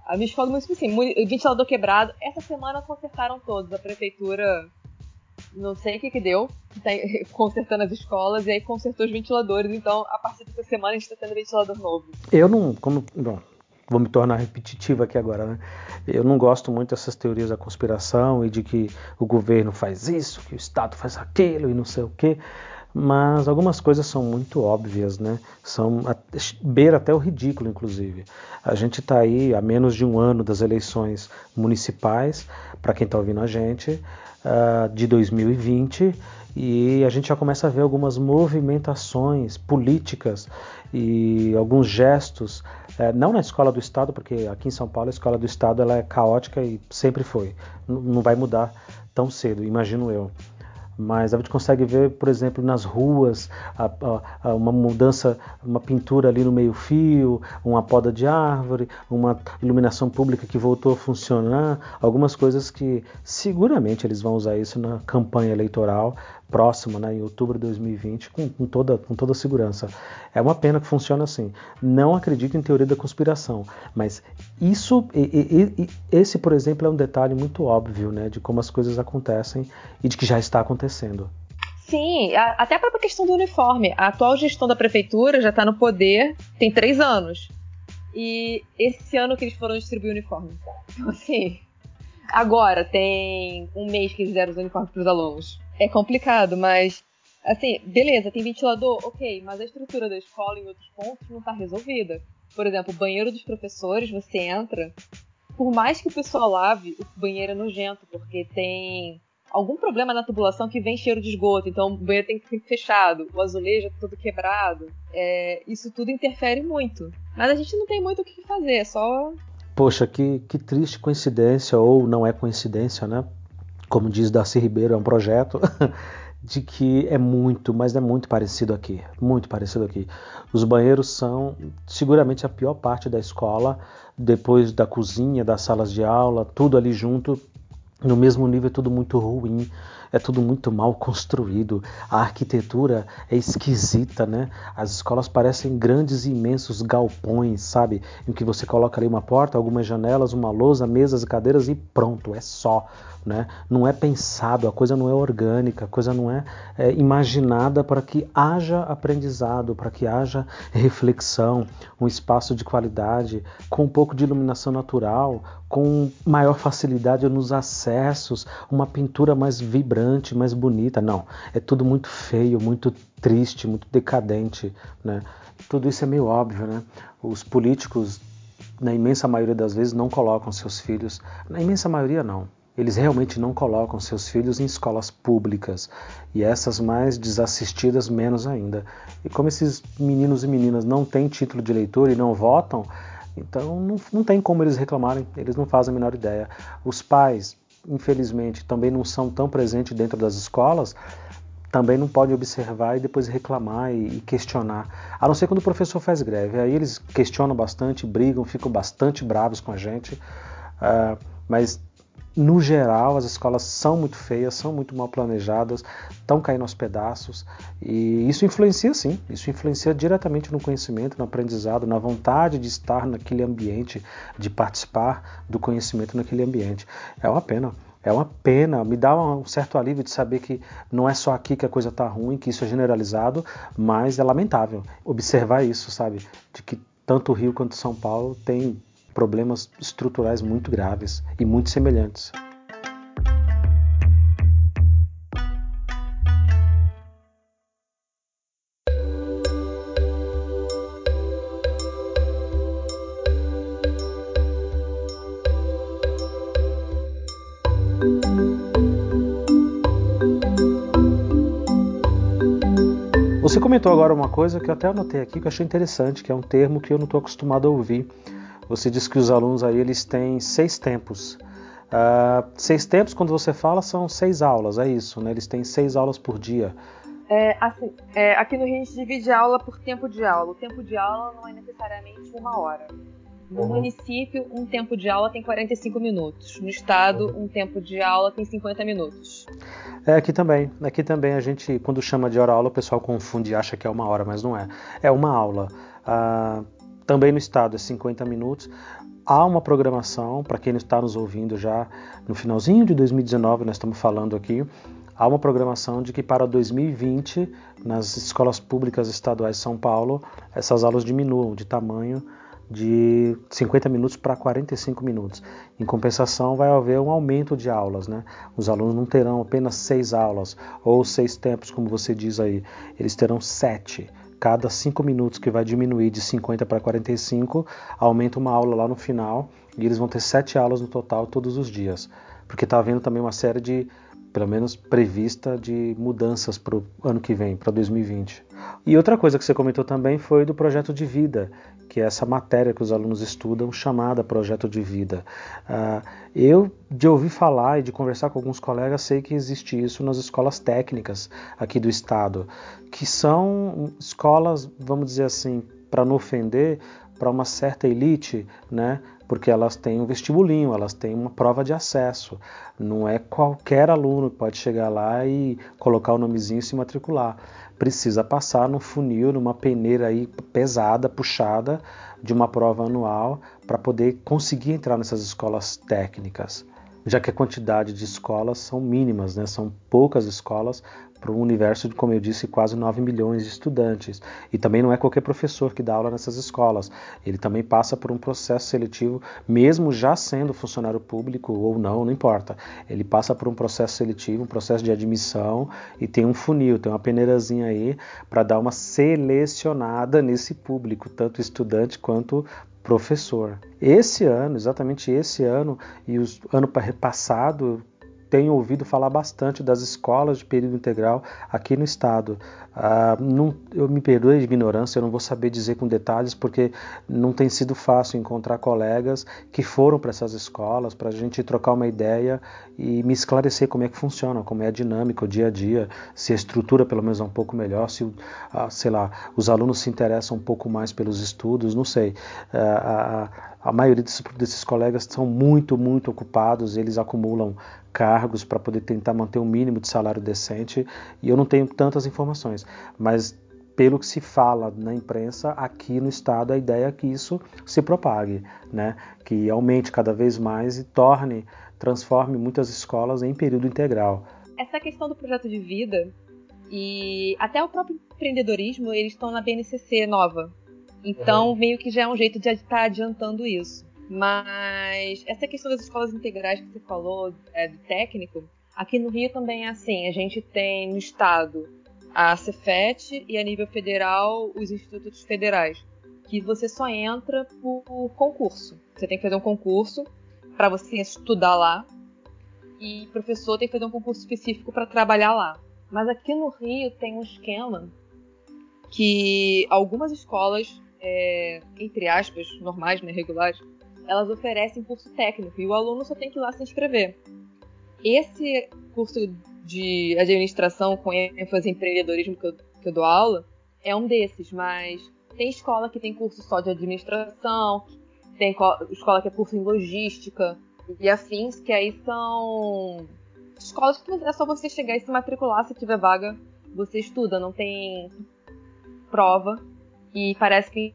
A minha muito assim, ventilador quebrado. Essa semana consertaram todos. A prefeitura não sei o que que deu, tá consertando as escolas e aí consertou os ventiladores, então a partir dessa semana a gente está tendo ventilador novo. Eu não, como, bom, vou me tornar repetitivo aqui agora, né? Eu não gosto muito dessas teorias da conspiração e de que o governo faz isso, que o Estado faz aquilo e não sei o quê. Mas algumas coisas são muito óbvias, né? São beira até o ridículo, inclusive. A gente está aí há menos de um ano das eleições municipais, para quem está ouvindo a gente, uh, de 2020, e a gente já começa a ver algumas movimentações políticas e alguns gestos, é, não na escola do Estado, porque aqui em São Paulo a escola do Estado ela é caótica e sempre foi, não vai mudar tão cedo, imagino eu mas a gente consegue ver, por exemplo, nas ruas, a, a, a uma mudança, uma pintura ali no meio-fio, uma poda de árvore, uma iluminação pública que voltou a funcionar, algumas coisas que seguramente eles vão usar isso na campanha eleitoral próxima, né, em outubro de 2020, com, com, toda, com toda segurança. É uma pena que funcione assim. Não acredito em teoria da conspiração, mas isso, e, e, e, esse, por exemplo, é um detalhe muito óbvio né, de como as coisas acontecem e de que já está acontecendo. Sim, até a própria questão do uniforme. A atual gestão da prefeitura já está no poder tem três anos. E esse ano que eles foram distribuir o uniforme. Então, assim, agora tem um mês que eles deram os uniformes para os alunos é complicado, mas assim, beleza, tem ventilador, ok, mas a estrutura da escola em outros pontos não está resolvida. Por exemplo, o banheiro dos professores, você entra, por mais que o pessoal lave, o banheiro é nojento, porque tem algum problema na tubulação que vem cheiro de esgoto, então o banheiro tem que ficar fechado, o azulejo é todo quebrado. É, isso tudo interfere muito. Mas a gente não tem muito o que fazer, é só. Poxa, que, que triste coincidência, ou não é coincidência, né? como diz Darcy Ribeiro, é um projeto de que é muito, mas é muito parecido aqui, muito parecido aqui. Os banheiros são seguramente a pior parte da escola, depois da cozinha, das salas de aula, tudo ali junto, no mesmo nível, tudo muito ruim é tudo muito mal construído, a arquitetura é esquisita, né? As escolas parecem grandes e imensos galpões, sabe? Em que você coloca ali uma porta, algumas janelas, uma lousa, mesas e cadeiras e pronto, é só. Né? Não é pensado, a coisa não é orgânica, a coisa não é, é imaginada para que haja aprendizado, para que haja reflexão, um espaço de qualidade, com um pouco de iluminação natural, com maior facilidade nos acessos, uma pintura mais vibrante, mais bonita. Não, é tudo muito feio, muito triste, muito decadente. Né? Tudo isso é meio óbvio. Né? Os políticos, na imensa maioria das vezes, não colocam seus filhos, na imensa maioria não, eles realmente não colocam seus filhos em escolas públicas e essas mais desassistidas menos ainda. E como esses meninos e meninas não têm título de eleitor e não votam, então não, não tem como eles reclamarem, eles não fazem a menor ideia. Os pais, infelizmente, também não são tão presentes dentro das escolas, também não podem observar e depois reclamar e, questionar. A não ser quando o professor faz greve. Aí eles questionam bastante, brigam, ficam bastante bravos com a gente. Uh, mas no geral, as escolas são muito feias, são muito mal planejadas, estão caindo aos pedaços e isso influencia sim, isso influencia diretamente no conhecimento, no aprendizado, na vontade de estar naquele ambiente, de participar do conhecimento naquele ambiente. É uma pena. É uma pena, me dá um certo alívio de saber que não é só aqui que a coisa está ruim, que isso é generalizado, mas é lamentável observar isso, sabe? De que tanto o Rio quanto São Paulo tem problemas estruturais muito graves e muito semelhantes. Você comentou agora uma coisa que eu até anotei aqui que eu achei interessante, que é um termo que eu não estou acostumado a ouvir, você diz que os alunos aí eles têm seis tempos. Uh, seis tempos, quando você fala, são seis aulas, é isso, né? Eles têm seis aulas por dia. É, assim, é, aqui no Rio a gente divide aula por tempo de aula. O tempo de aula não é necessariamente uma hora. No uhum. município, um tempo de aula tem 45 minutos. No estado, um tempo de aula tem 50 minutos. É, aqui também. Aqui também a gente, quando chama de hora-aula, o pessoal confunde e acha que é uma hora, mas não é. É uma aula. Uh, também no estado é 50 minutos. Há uma programação, para quem está nos ouvindo já no finalzinho de 2019, nós estamos falando aqui, há uma programação de que para 2020, nas escolas públicas estaduais de São Paulo, essas aulas diminuam de tamanho de 50 minutos para 45 minutos. Em compensação, vai haver um aumento de aulas. Né? Os alunos não terão apenas seis aulas ou seis tempos, como você diz aí, eles terão sete. Cada cinco minutos que vai diminuir de 50 para 45, aumenta uma aula lá no final e eles vão ter sete aulas no total todos os dias. Porque está havendo também uma série de pelo menos prevista de mudanças para o ano que vem, para 2020. E outra coisa que você comentou também foi do projeto de vida, que é essa matéria que os alunos estudam chamada projeto de vida. Uh, eu, de ouvir falar e de conversar com alguns colegas, sei que existe isso nas escolas técnicas aqui do estado, que são escolas, vamos dizer assim, para não ofender, para uma certa elite, né? Porque elas têm um vestibulinho, elas têm uma prova de acesso. Não é qualquer aluno que pode chegar lá e colocar o nomezinho e se matricular. Precisa passar no funil, numa peneira aí pesada, puxada, de uma prova anual, para poder conseguir entrar nessas escolas técnicas já que a quantidade de escolas são mínimas, né? são poucas escolas para um universo de, como eu disse, quase 9 milhões de estudantes. E também não é qualquer professor que dá aula nessas escolas. Ele também passa por um processo seletivo, mesmo já sendo funcionário público ou não, não importa. Ele passa por um processo seletivo, um processo de admissão e tem um funil, tem uma peneirazinha aí para dar uma selecionada nesse público, tanto estudante quanto professor. Esse ano, exatamente esse ano e o ano passado, tenho ouvido falar bastante das escolas de período integral aqui no estado. Ah, não, eu me perdoe a ignorância, eu não vou saber dizer com detalhes, porque não tem sido fácil encontrar colegas que foram para essas escolas para a gente trocar uma ideia e me esclarecer como é que funciona, como é a dinâmica, o dia a dia, se a estrutura pelo menos é um pouco melhor, se, ah, sei lá, os alunos se interessam um pouco mais pelos estudos, não sei. Ah, a, maioria desses, desses colegas são muito, muito ocupados, eles acumulam cargos para poder tentar manter um mínimo de salário decente e eu não tenho tantas informações, mas pelo que se fala na imprensa aqui no estado a ideia é que isso se propague, né? Que aumente cada vez mais e torne, transforme muitas escolas em período integral. Essa questão do projeto de vida e até o próprio empreendedorismo eles estão na BNCC nova, então uhum. meio que já é um jeito de estar adiantando isso. Mas essa questão das escolas integrais que você falou, é, do técnico, aqui no Rio também é assim. A gente tem no estado a Cefet e a nível federal os institutos federais, que você só entra por concurso. Você tem que fazer um concurso para você estudar lá e o professor tem que fazer um concurso específico para trabalhar lá. Mas aqui no Rio tem um esquema que algumas escolas, é, entre aspas, normais, né, regulares, elas oferecem curso técnico e o aluno só tem que ir lá se inscrever. Esse curso de administração com ênfase em empreendedorismo que eu, que eu dou aula é um desses, mas tem escola que tem curso só de administração, tem escola que é curso em logística e afins, que aí são escolas que é só você chegar e se matricular, se tiver vaga, você estuda, não tem prova e parece que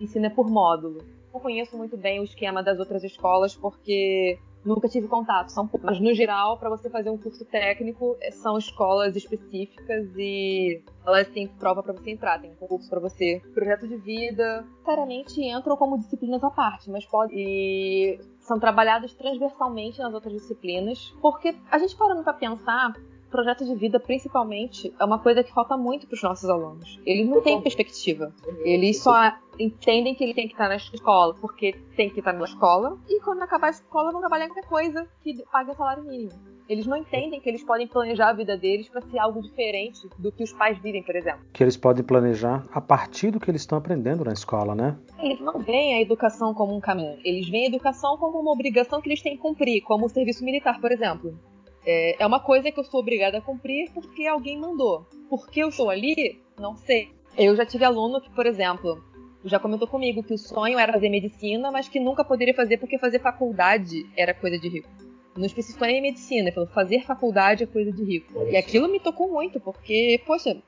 ensina por módulo não conheço muito bem o esquema das outras escolas porque nunca tive contato. São mas no geral, para você fazer um curso técnico, é, são escolas específicas e elas têm prova para você entrar, tem concurso para você. Projeto de vida, sinceramente, entram como disciplinas à parte, mas pode e são trabalhados transversalmente nas outras disciplinas, porque a gente parando para pensar, projeto de vida, principalmente, é uma coisa que falta muito para os nossos alunos. Eles não têm perspectiva. Eles só entendem que ele tem que estar na escola porque tem que estar na escola e quando acabar a escola vão trabalhar em qualquer coisa que pague salário mínimo. Eles não entendem que eles podem planejar a vida deles para ser algo diferente do que os pais vivem, por exemplo. Que eles podem planejar a partir do que eles estão aprendendo na escola, né? Eles não veem a educação como um caminho. Eles veem a educação como uma obrigação que eles têm que cumprir, como o serviço militar, por exemplo. É, é uma coisa que eu sou obrigada a cumprir porque alguém mandou. Porque eu estou ali, não sei. Eu já tive aluno que, por exemplo, já comentou comigo que o sonho era fazer medicina, mas que nunca poderia fazer porque fazer faculdade era coisa de rico. Não especificou nem medicina, ele falou fazer faculdade é coisa de rico. E aquilo me tocou muito, porque, poxa,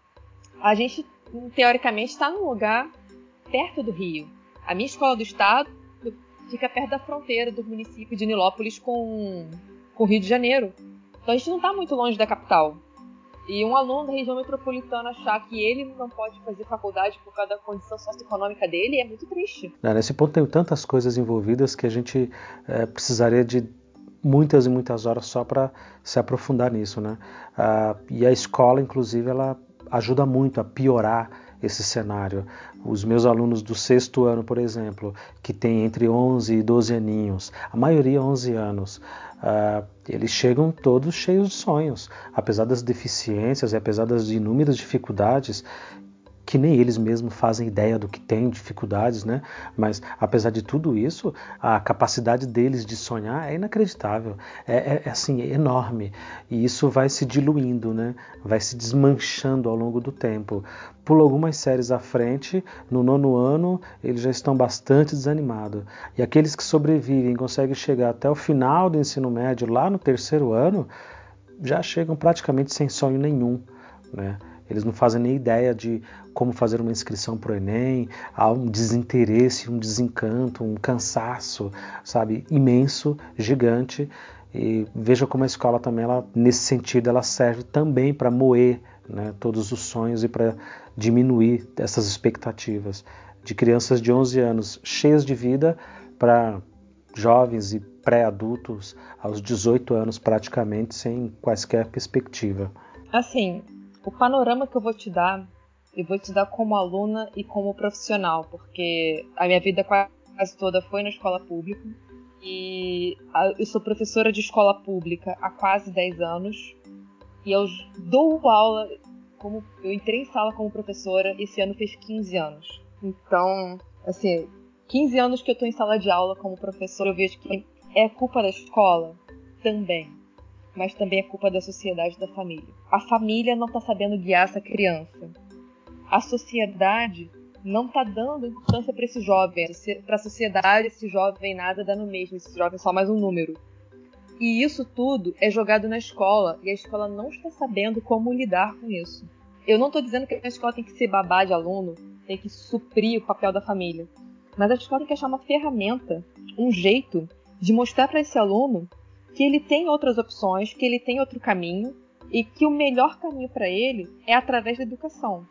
a gente teoricamente está num lugar perto do Rio. A minha escola do estado fica perto da fronteira do município de Nilópolis com, com o Rio de Janeiro. Então a gente não está muito longe da capital. E um aluno da região metropolitana achar que ele não pode fazer faculdade por causa da condição socioeconômica dele é muito triste. Nesse ponto tem tantas coisas envolvidas que a gente é, precisaria de muitas e muitas horas só para se aprofundar nisso, né? Ah, e a escola, inclusive, ela ajuda muito a piorar esse cenário. Os meus alunos do sexto ano, por exemplo, que tem entre 11 e 12 aninhos, a maioria 11 anos, uh, eles chegam todos cheios de sonhos, apesar das deficiências e apesar das inúmeras dificuldades que nem eles mesmos fazem ideia do que tem, dificuldades, né? Mas apesar de tudo isso, a capacidade deles de sonhar é inacreditável, é, é, é assim, é enorme. E isso vai se diluindo, né? Vai se desmanchando ao longo do tempo. Pula algumas séries à frente, no nono ano, eles já estão bastante desanimados. E aqueles que sobrevivem, conseguem chegar até o final do ensino médio, lá no terceiro ano, já chegam praticamente sem sonho nenhum, né? Eles não fazem nem ideia de como fazer uma inscrição para o Enem, há um desinteresse, um desencanto, um cansaço, sabe, imenso, gigante. E veja como a escola também, ela, nesse sentido, ela serve também para moer né, todos os sonhos e para diminuir essas expectativas de crianças de 11 anos cheias de vida para jovens e pré-adultos aos 18 anos praticamente sem quaisquer perspectiva. Assim, o panorama que eu vou te dar, eu vou te dar como aluna e como profissional, porque a minha vida quase toda foi na escola pública. E eu sou professora de escola pública há quase 10 anos. E eu dou aula, como eu entrei em sala como professora, esse ano fez 15 anos. Então, assim, 15 anos que eu estou em sala de aula como professora, eu vejo que é culpa da escola também mas também é culpa da sociedade e da família. A família não está sabendo guiar essa criança. A sociedade não está dando importância para esse jovem. Para a sociedade, esse jovem nada dá no mesmo, esse jovem é só mais um número. E isso tudo é jogado na escola e a escola não está sabendo como lidar com isso. Eu não estou dizendo que a escola tem que ser babá de aluno, tem que suprir o papel da família. Mas a escola tem que achar uma ferramenta, um jeito de mostrar para esse aluno que ele tem outras opções, que ele tem outro caminho e que o melhor caminho para ele é através da educação.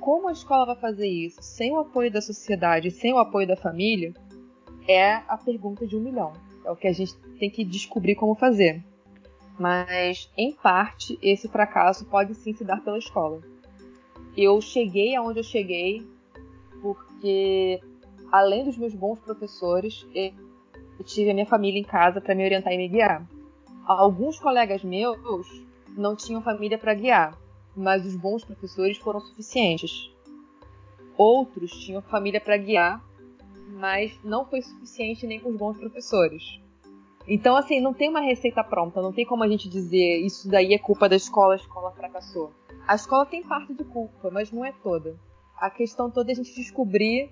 Como a escola vai fazer isso sem o apoio da sociedade, sem o apoio da família, é a pergunta de um milhão. É o que a gente tem que descobrir como fazer. Mas, em parte, esse fracasso pode sim se dar pela escola. Eu cheguei aonde eu cheguei porque, além dos meus bons professores, eu tive a minha família em casa para me orientar e me guiar. Alguns colegas meus não tinham família para guiar, mas os bons professores foram suficientes. Outros tinham família para guiar, mas não foi suficiente nem com os bons professores. Então, assim, não tem uma receita pronta, não tem como a gente dizer isso daí é culpa da escola, a escola fracassou. A escola tem parte de culpa, mas não é toda. A questão toda é a gente descobrir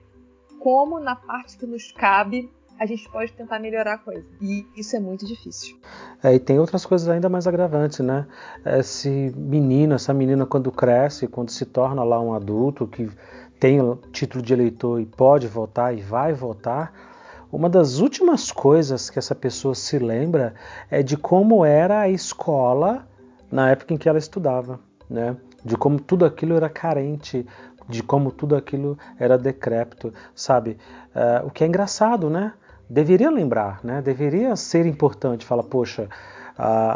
como, na parte que nos cabe, a gente pode tentar melhorar a coisa. E isso é muito difícil. É, e tem outras coisas ainda mais agravantes, né? Esse menino, essa menina, quando cresce, quando se torna lá um adulto que tem título de eleitor e pode votar e vai votar, uma das últimas coisas que essa pessoa se lembra é de como era a escola na época em que ela estudava, né? De como tudo aquilo era carente, de como tudo aquilo era decrépito, sabe? Uh, o que é engraçado, né? Deveria lembrar, né? deveria ser importante. Fala, poxa,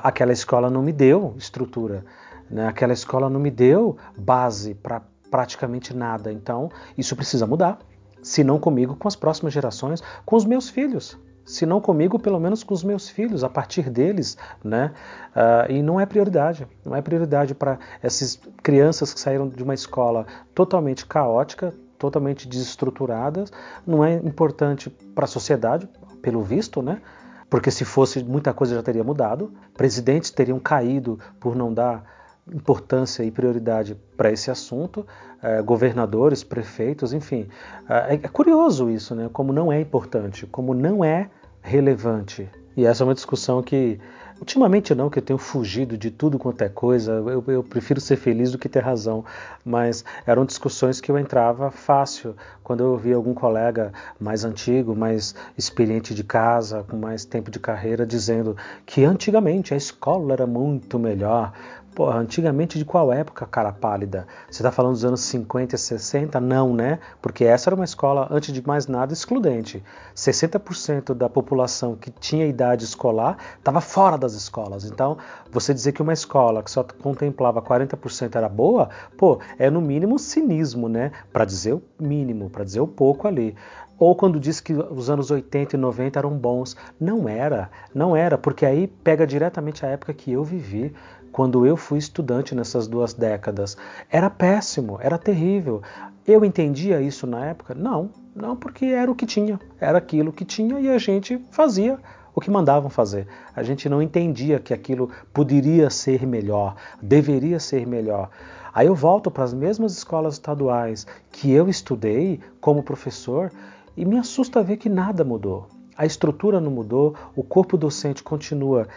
aquela escola não me deu estrutura, né? aquela escola não me deu base para praticamente nada. Então, isso precisa mudar. Se não comigo, com as próximas gerações, com os meus filhos. Se não comigo, pelo menos com os meus filhos, a partir deles, né? Uh, e não é prioridade. Não é prioridade para essas crianças que saíram de uma escola totalmente caótica, totalmente desestruturadas, não é importante para a sociedade, pelo visto, né? Porque se fosse, muita coisa já teria mudado. Presidentes teriam caído por não dar importância e prioridade para esse assunto, eh, governadores, prefeitos, enfim. É, é curioso isso, né? Como não é importante, como não é relevante. E essa é uma discussão que Ultimamente não, que eu tenho fugido de tudo quanto é coisa, eu, eu, prefiro ser feliz do que ter razão, mas eram discussões que eu entrava fácil. Quando eu ouvia algum colega mais antigo, mais experiente de casa, com mais tempo de carreira, dizendo que antigamente a escola era muito melhor, Porra, antigamente de qual época, cara pálida? Você está falando dos anos 50 e 60? Não, né? Porque essa era uma escola, antes de mais nada, excludente. 60% da população que tinha idade escolar estava fora das escolas. Então, você dizer que uma escola que só contemplava 40% era boa, pô, é no mínimo cinismo, né? Para dizer o mínimo, para dizer o pouco ali. Ou quando diz que os anos 80 e 90 eram bons. Não era, não era, porque aí pega diretamente a época que eu vivi quando eu fui estudante nessas duas décadas. Era péssimo, era terrível. Eu entendia isso na época? Não, não, porque era o que tinha, era aquilo que tinha e a gente fazia o que mandavam fazer. A gente não entendia que aquilo poderia ser melhor, deveria ser melhor. Aí eu volto para as mesmas escolas estaduais que eu estudei como professor e me assusta ver que nada mudou. A estrutura não mudou, o corpo docente continua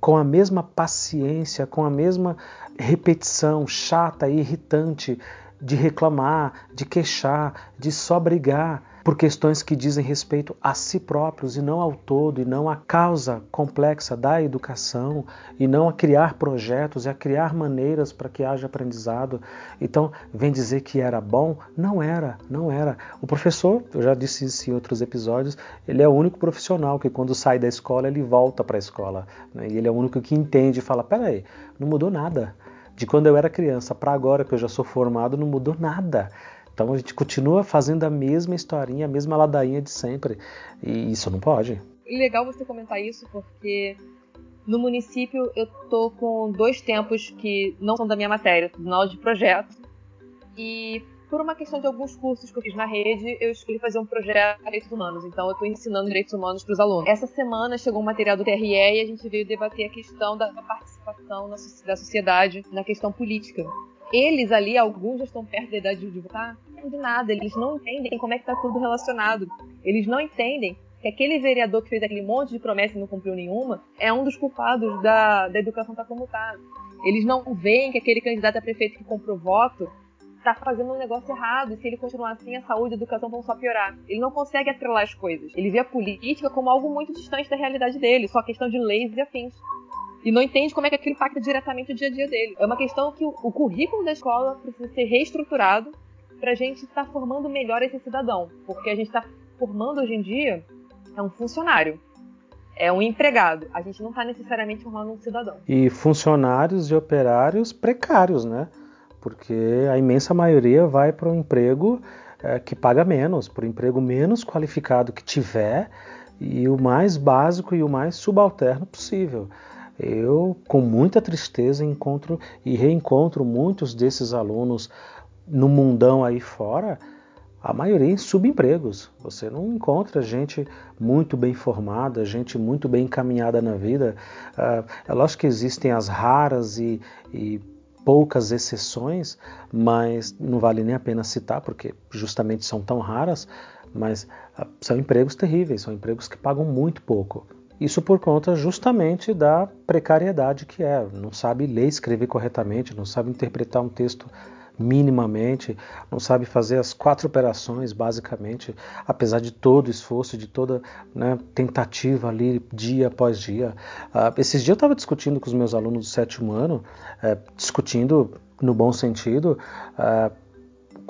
com a mesma paciência, com a mesma repetição chata e irritante de reclamar, de queixar, de só brigar por questões que dizem respeito a si próprios e não ao todo, e não à causa complexa da educação, e não a criar projetos e a criar maneiras para que haja aprendizado. Então, vem dizer que era bom? Não era, não era. O professor, eu já disse isso em outros episódios, ele é o único profissional que quando sai da escola ele volta para a escola. Né? E ele é o único que entende e fala: peraí, não mudou nada. De quando eu era criança para agora que eu já sou formado, não mudou nada. Então a gente continua fazendo a mesma historinha, a mesma ladainha de sempre. E isso não pode. Legal você comentar isso, porque no município eu tô com dois tempos que não são da minha matéria, na aula de projeto. E por uma questão de alguns cursos que eu fiz na rede, eu escolhi fazer um projeto de direitos humanos. Então, eu estou ensinando direitos humanos para os alunos. Essa semana chegou um material do TRE e a gente veio debater a questão da participação da sociedade na questão política. Eles ali, alguns já estão perto da idade de votar, não de nada, eles não entendem como é que está tudo relacionado. Eles não entendem que aquele vereador que fez aquele monte de promessas e não cumpriu nenhuma é um dos culpados da, da educação estar tá como está. Eles não veem que aquele candidato a prefeito que comprou voto está fazendo um negócio errado e se ele continuar assim, a saúde e a educação vão só piorar. Ele não consegue atrelar as coisas. Ele vê a política como algo muito distante da realidade dele, só questão de leis e afins e não entende como é que aquilo impacta diretamente o dia a dia dele. É uma questão que o, o currículo da escola precisa ser reestruturado para a gente estar tá formando melhor esse cidadão, porque a gente está formando hoje em dia é um funcionário. É um empregado. A gente não está necessariamente formando um cidadão. E funcionários e operários precários, né? Porque a imensa maioria vai para um emprego é, que paga menos, para o emprego menos qualificado que tiver e o mais básico e o mais subalterno possível eu, com muita tristeza, encontro e reencontro muitos desses alunos no mundão aí fora, a maioria em subempregos. Você não encontra gente muito bem formada, gente muito bem encaminhada na vida. Uh, é lógico que existem as raras e, e poucas exceções, mas não vale nem a pena citar, porque justamente são tão raras, mas uh, são empregos terríveis, são empregos que pagam muito pouco. Isso por conta justamente da precariedade que é. Não sabe ler e escrever corretamente, não sabe interpretar um texto minimamente, não sabe fazer as quatro operações basicamente, apesar de todo o esforço, de toda né, tentativa ali dia após dia. Uh, esses dias eu estava discutindo com os meus alunos do sétimo ano, uh, discutindo no bom sentido, uh,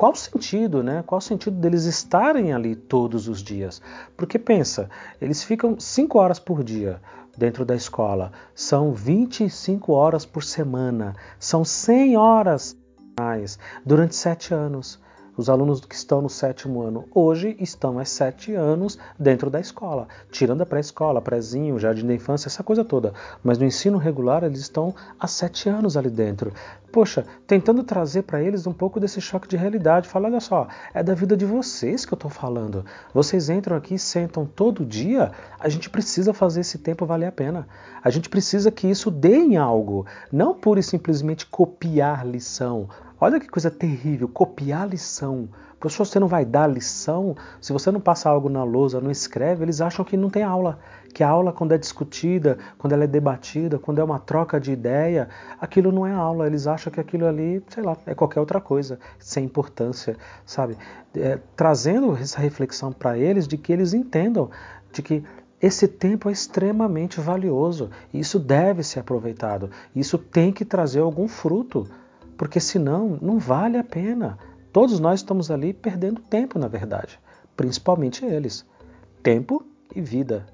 qual o sentido, né? Qual o sentido deles estarem ali todos os dias? Porque pensa, eles ficam 5 horas por dia dentro da escola, são 25 horas por semana, são 100 horas mais durante 7 anos. Os alunos que estão no sétimo ano hoje estão há sete anos dentro da escola, tirando a pré-escola, prézinho, jardim da infância, essa coisa toda. Mas no ensino regular eles estão há sete anos ali dentro. Poxa, tentando trazer para eles um pouco desse choque de realidade. Falar, olha só, é da vida de vocês que eu estou falando. Vocês entram aqui sentam todo dia. A gente precisa fazer esse tempo valer a pena. A gente precisa que isso dê em algo, não pura e simplesmente copiar lição Olha que coisa terrível, copiar lição. Professor, você não vai dar lição? Se você não passa algo na lousa, não escreve, eles acham que não tem aula. Que a aula, quando é discutida, quando ela é debatida, quando é uma troca de ideia, aquilo não é aula. Eles acham que aquilo ali, sei lá, é qualquer outra coisa, sem importância, sabe? É, trazendo essa reflexão para eles de que eles entendam de que esse tempo é extremamente valioso. Isso deve ser aproveitado. Isso tem que trazer algum fruto, porque senão não vale a pena. Todos nós estamos ali perdendo tempo, na verdade, principalmente eles. Tempo e vida.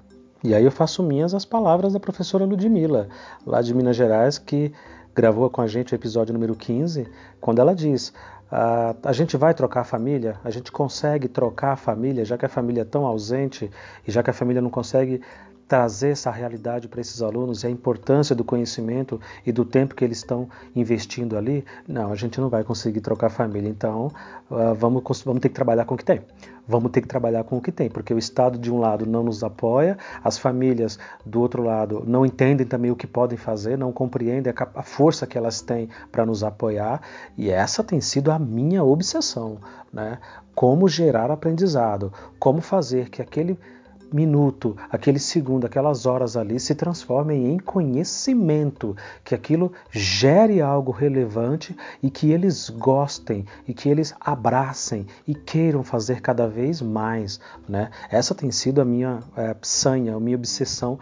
E aí eu faço minhas as palavras da professora Ludmilla, lá de Minas Gerais, que gravou com a gente o episódio número 15, quando ela diz: ah, a gente vai trocar a família? A gente consegue trocar a família, já que a família é tão ausente e já que a família não consegue trazer essa realidade para esses alunos e a importância do conhecimento e do tempo que eles estão investindo ali? Não, a gente não vai conseguir trocar a família. Então, uh, vamos, vamos ter que trabalhar com o que tem vamos ter que trabalhar com o que tem, porque o Estado de um lado não nos apoia, as famílias do outro lado não entendem também o que podem fazer, não compreendem a, força que elas têm para nos apoiar, e essa tem sido a minha obsessão, né? Como gerar aprendizado, como fazer que aquele minuto, aquele segundo, aquelas horas ali se transformem em conhecimento, que aquilo gere algo relevante e que eles gostem e que eles abracem e queiram fazer cada vez mais. Né? Essa tem sido a minha é, sanha, a minha obsessão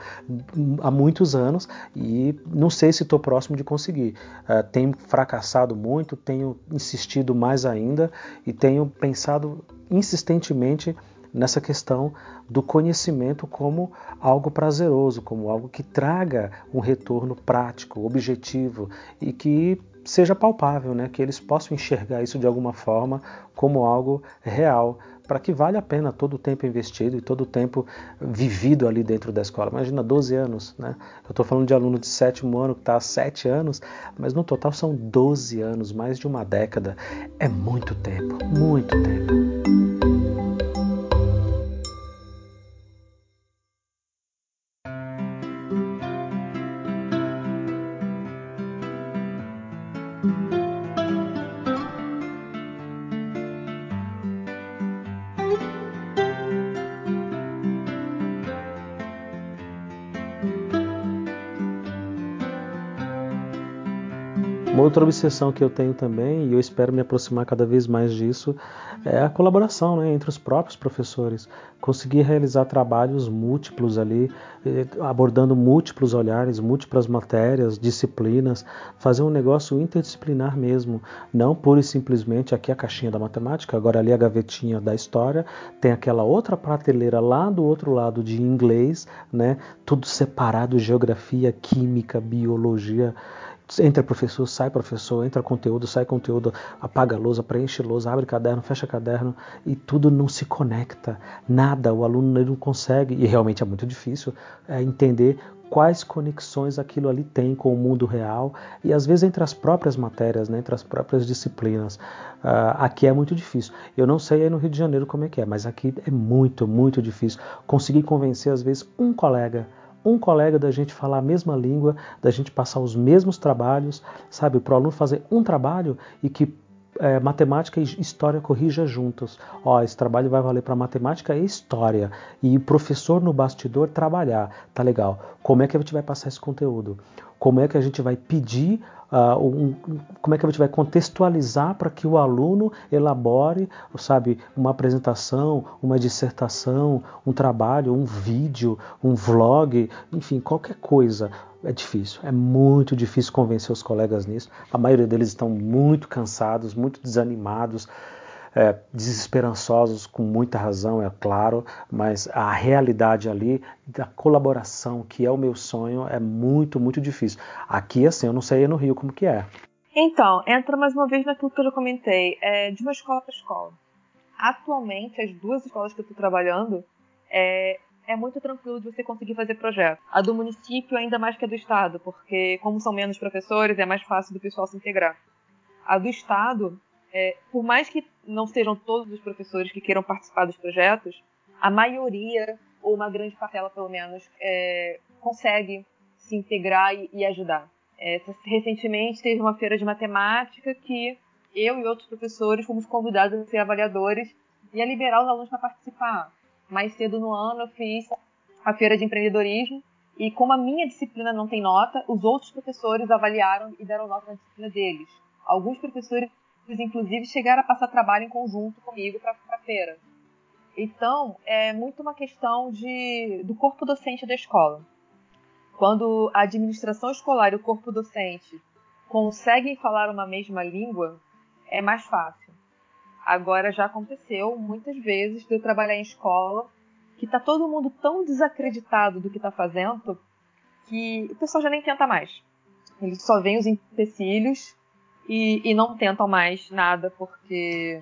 há muitos anos e não sei se estou próximo de conseguir. É, tenho fracassado muito, tenho insistido mais ainda e tenho pensado insistentemente nessa questão do conhecimento como algo prazeroso, como algo que traga um retorno prático, objetivo e que seja palpável, né? que eles possam enxergar isso de alguma forma como algo real, para que vale a pena todo o tempo investido e todo o tempo vivido ali dentro da escola. Imagina 12 anos, né? Eu estou falando de aluno de sétimo ano que está há 7 anos, mas no total são 12 anos, mais de uma década. É muito tempo, muito tempo. Outra obsessão que eu tenho também, e eu espero me aproximar cada vez mais disso, é a colaboração né, entre os próprios professores. Conseguir realizar trabalhos múltiplos ali, abordando múltiplos olhares, múltiplas matérias, disciplinas, fazer um negócio interdisciplinar mesmo. Não pura e simplesmente aqui a caixinha da matemática, agora ali a gavetinha da história, tem aquela outra prateleira lá do outro lado de inglês, né, tudo separado, geografia, química, biologia Entra professor, sai professor, entra conteúdo, sai conteúdo, apaga a lousa, preenche a lousa, abre caderno, fecha caderno e tudo não se conecta. Nada, o aluno não consegue, e realmente é muito difícil, é, entender quais conexões aquilo ali tem com o mundo real e às vezes entre as próprias matérias, né, entre as próprias disciplinas. Uh, aqui é muito difícil. Eu não sei aí no Rio de Janeiro como é que é, mas aqui é muito, muito difícil conseguir convencer às vezes um colega um colega da gente falar a mesma língua, da gente passar os mesmos trabalhos, sabe? Para o aluno fazer um trabalho e que é, matemática e história corrija juntos. Ó, esse trabalho vai valer para matemática e história. E o professor no bastidor trabalhar. Tá legal. Como é que a gente vai passar esse conteúdo? Como é que a gente vai pedir Uh, um, como é que a gente vai contextualizar para que o aluno elabore, sabe, uma apresentação, uma dissertação, um trabalho, um vídeo, um vlog, enfim, qualquer coisa. É difícil, é muito difícil convencer os colegas nisso. A maioria deles estão muito cansados, muito desanimados é, desesperançosos, com muita razão, é claro, mas a realidade ali da colaboração, que é o meu sonho, é muito, muito difícil. Aqui, assim, eu não sei no Rio como que é. Então, entra mais uma vez naquilo que eu comentei, é, de uma escola para escola. Atualmente, as duas escolas que eu estou trabalhando, é, é muito tranquilo de você conseguir fazer projeto. A do município ainda mais que a do estado, porque como são menos professores, é mais fácil do pessoal se integrar. A do estado, é, por mais que não sejam todos os professores que queiram participar dos projetos, a maioria, ou uma grande parcela pelo menos, é, consegue se integrar e, e ajudar. É, recentemente teve uma feira de matemática que eu e outros professores fomos convidados a ser avaliadores e a liberar os alunos para participar. Mais cedo no ano eu fiz a feira de empreendedorismo e como a minha disciplina não tem nota, os outros professores avaliaram e deram nota na disciplina deles. Alguns professores inclusive, chegaram a passar trabalho em conjunto comigo para a feira. Então, é muito uma questão de, do corpo docente da escola. Quando a administração escolar e o corpo docente conseguem falar uma mesma língua, é mais fácil. Agora já aconteceu muitas vezes de eu trabalhar em escola que tá todo mundo tão desacreditado do que está fazendo que o pessoal já nem tenta mais. Eles só veem os empecilhos e, e não tentam mais nada porque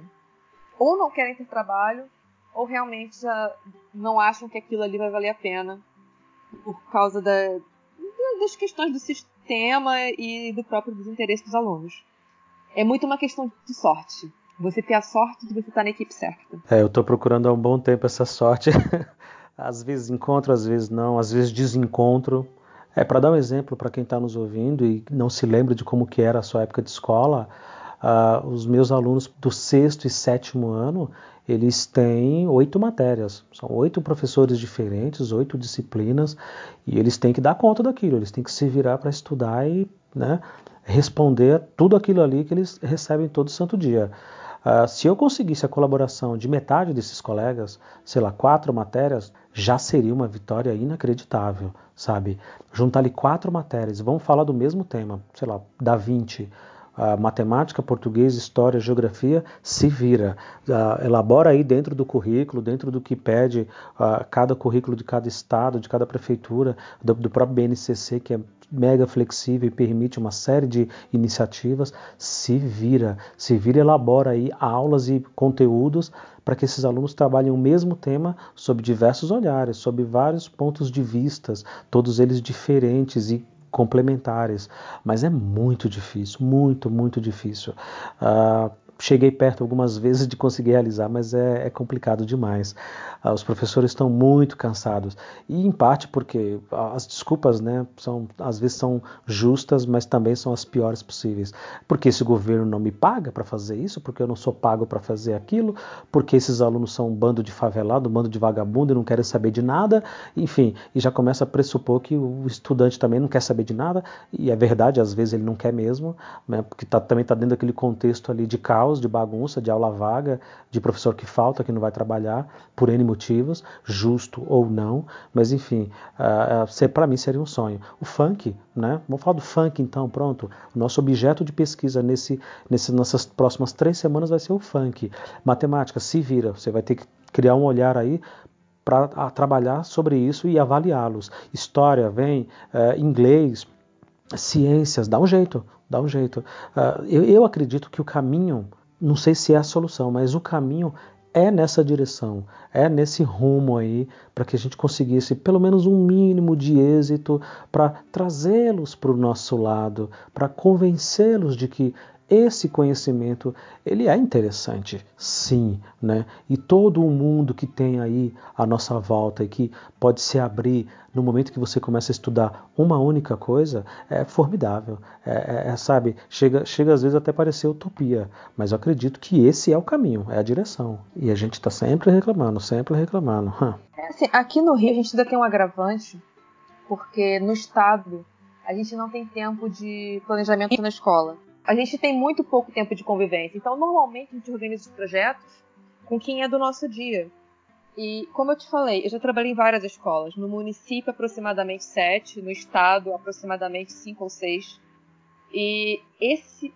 ou não querem ter trabalho ou realmente já não acham que aquilo ali vai valer a pena por causa da, das questões do sistema e do próprio desinteresse dos alunos. É muito uma questão de sorte. Você ter a sorte de você estar na equipe certa. É, eu estou procurando há um bom tempo essa sorte. às vezes encontro, às vezes não, às vezes desencontro. É para dar um exemplo para quem está nos ouvindo e não se lembra de como que era a sua época de escola, uh, os meus alunos do sexto e sétimo ano eles têm oito matérias, são oito professores diferentes, oito disciplinas e eles têm que dar conta daquilo, eles têm que se virar para estudar e né, responder tudo aquilo ali que eles recebem todo santo dia. Uh, se eu conseguisse a colaboração de metade desses colegas, sei lá, quatro matérias, já seria uma vitória inacreditável, sabe? Juntar ali quatro matérias, vamos falar do mesmo tema, sei lá, da 20, uh, matemática, português, história, geografia, se vira. Uh, elabora aí dentro do currículo, dentro do que pede uh, cada currículo de cada estado, de cada prefeitura, do, do próprio BNCC, que é mega flexível e permite uma série de iniciativas, se vira, se vira, elabora aí aulas e conteúdos para que esses alunos trabalhem o mesmo tema sob diversos olhares, sob vários pontos de vistas, todos eles diferentes e complementares, mas é muito difícil, muito, muito difícil. Uh, cheguei perto algumas vezes de conseguir realizar, mas é, é complicado demais. Ah, os professores estão muito cansados e em parte porque as desculpas, né, são às vezes são justas, mas também são as piores possíveis. Porque esse governo não me paga para fazer isso, porque eu não sou pago para fazer aquilo, porque esses alunos são um bando de favelado, um bando de vagabundo e não querem saber de nada, enfim, e já começa a pressupor que o estudante também não quer saber de nada e é verdade, às vezes ele não quer mesmo, né, porque tá, também está dentro daquele contexto ali de caos caos, de bagunça, de aula vaga, de professor que falta, que não vai trabalhar, por N motivos, justo ou não, mas enfim, uh, para mim seria um sonho. O funk, né? Vamos falar do funk então, pronto. O nosso objeto de pesquisa nesse, nesse, nessas próximas três semanas vai ser o funk. Matemática, se vira, você vai ter que criar um olhar aí para trabalhar sobre isso e avaliá-los. História, vem, uh, inglês, ciências, dá um jeito, dá um jeito. Uh, eu, eu acredito que o caminho não sei se é a solução, mas o caminho é nessa direção, é nesse rumo aí, para que a gente conseguisse pelo menos um mínimo de êxito para trazê-los para o nosso lado, para convencê-los de que esse conhecimento ele é interessante, sim, né? E todo o mundo que tem aí à nossa volta e que pode se abrir no momento que você começa a estudar uma única coisa é formidável, é, é, é sabe? Chega, chega às vezes até parecer utopia, mas eu acredito que esse é o caminho, é a direção. E a gente está sempre reclamando, sempre reclamando. É assim, aqui no Rio a gente ainda tem um agravante, porque no estado a gente não tem tempo de planejamento na escola a gente tem muito pouco tempo de convivência. Então, normalmente, a gente organiza os projetos com quem é do nosso dia. E, como eu te falei, eu já trabalhei em várias escolas. No município, aproximadamente sete. No estado, aproximadamente cinco ou seis. E esse,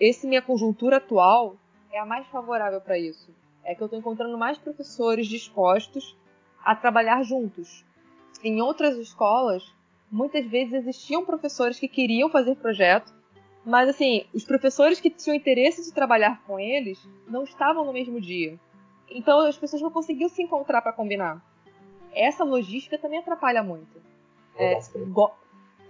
esse minha conjuntura atual é a mais favorável para isso. É que eu estou encontrando mais professores dispostos a trabalhar juntos. Em outras escolas, muitas vezes existiam professores que queriam fazer projeto, mas assim, os professores que tinham interesse de trabalhar com eles não estavam no mesmo dia. Então as pessoas não conseguiam se encontrar para combinar. Essa logística também atrapalha muito. É, go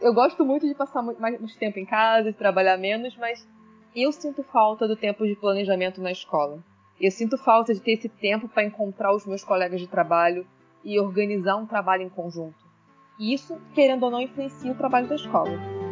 eu gosto muito de passar mais tempo em casa, de trabalhar menos, mas eu sinto falta do tempo de planejamento na escola. Eu sinto falta de ter esse tempo para encontrar os meus colegas de trabalho e organizar um trabalho em conjunto. E isso, querendo ou não, influencia o trabalho da escola.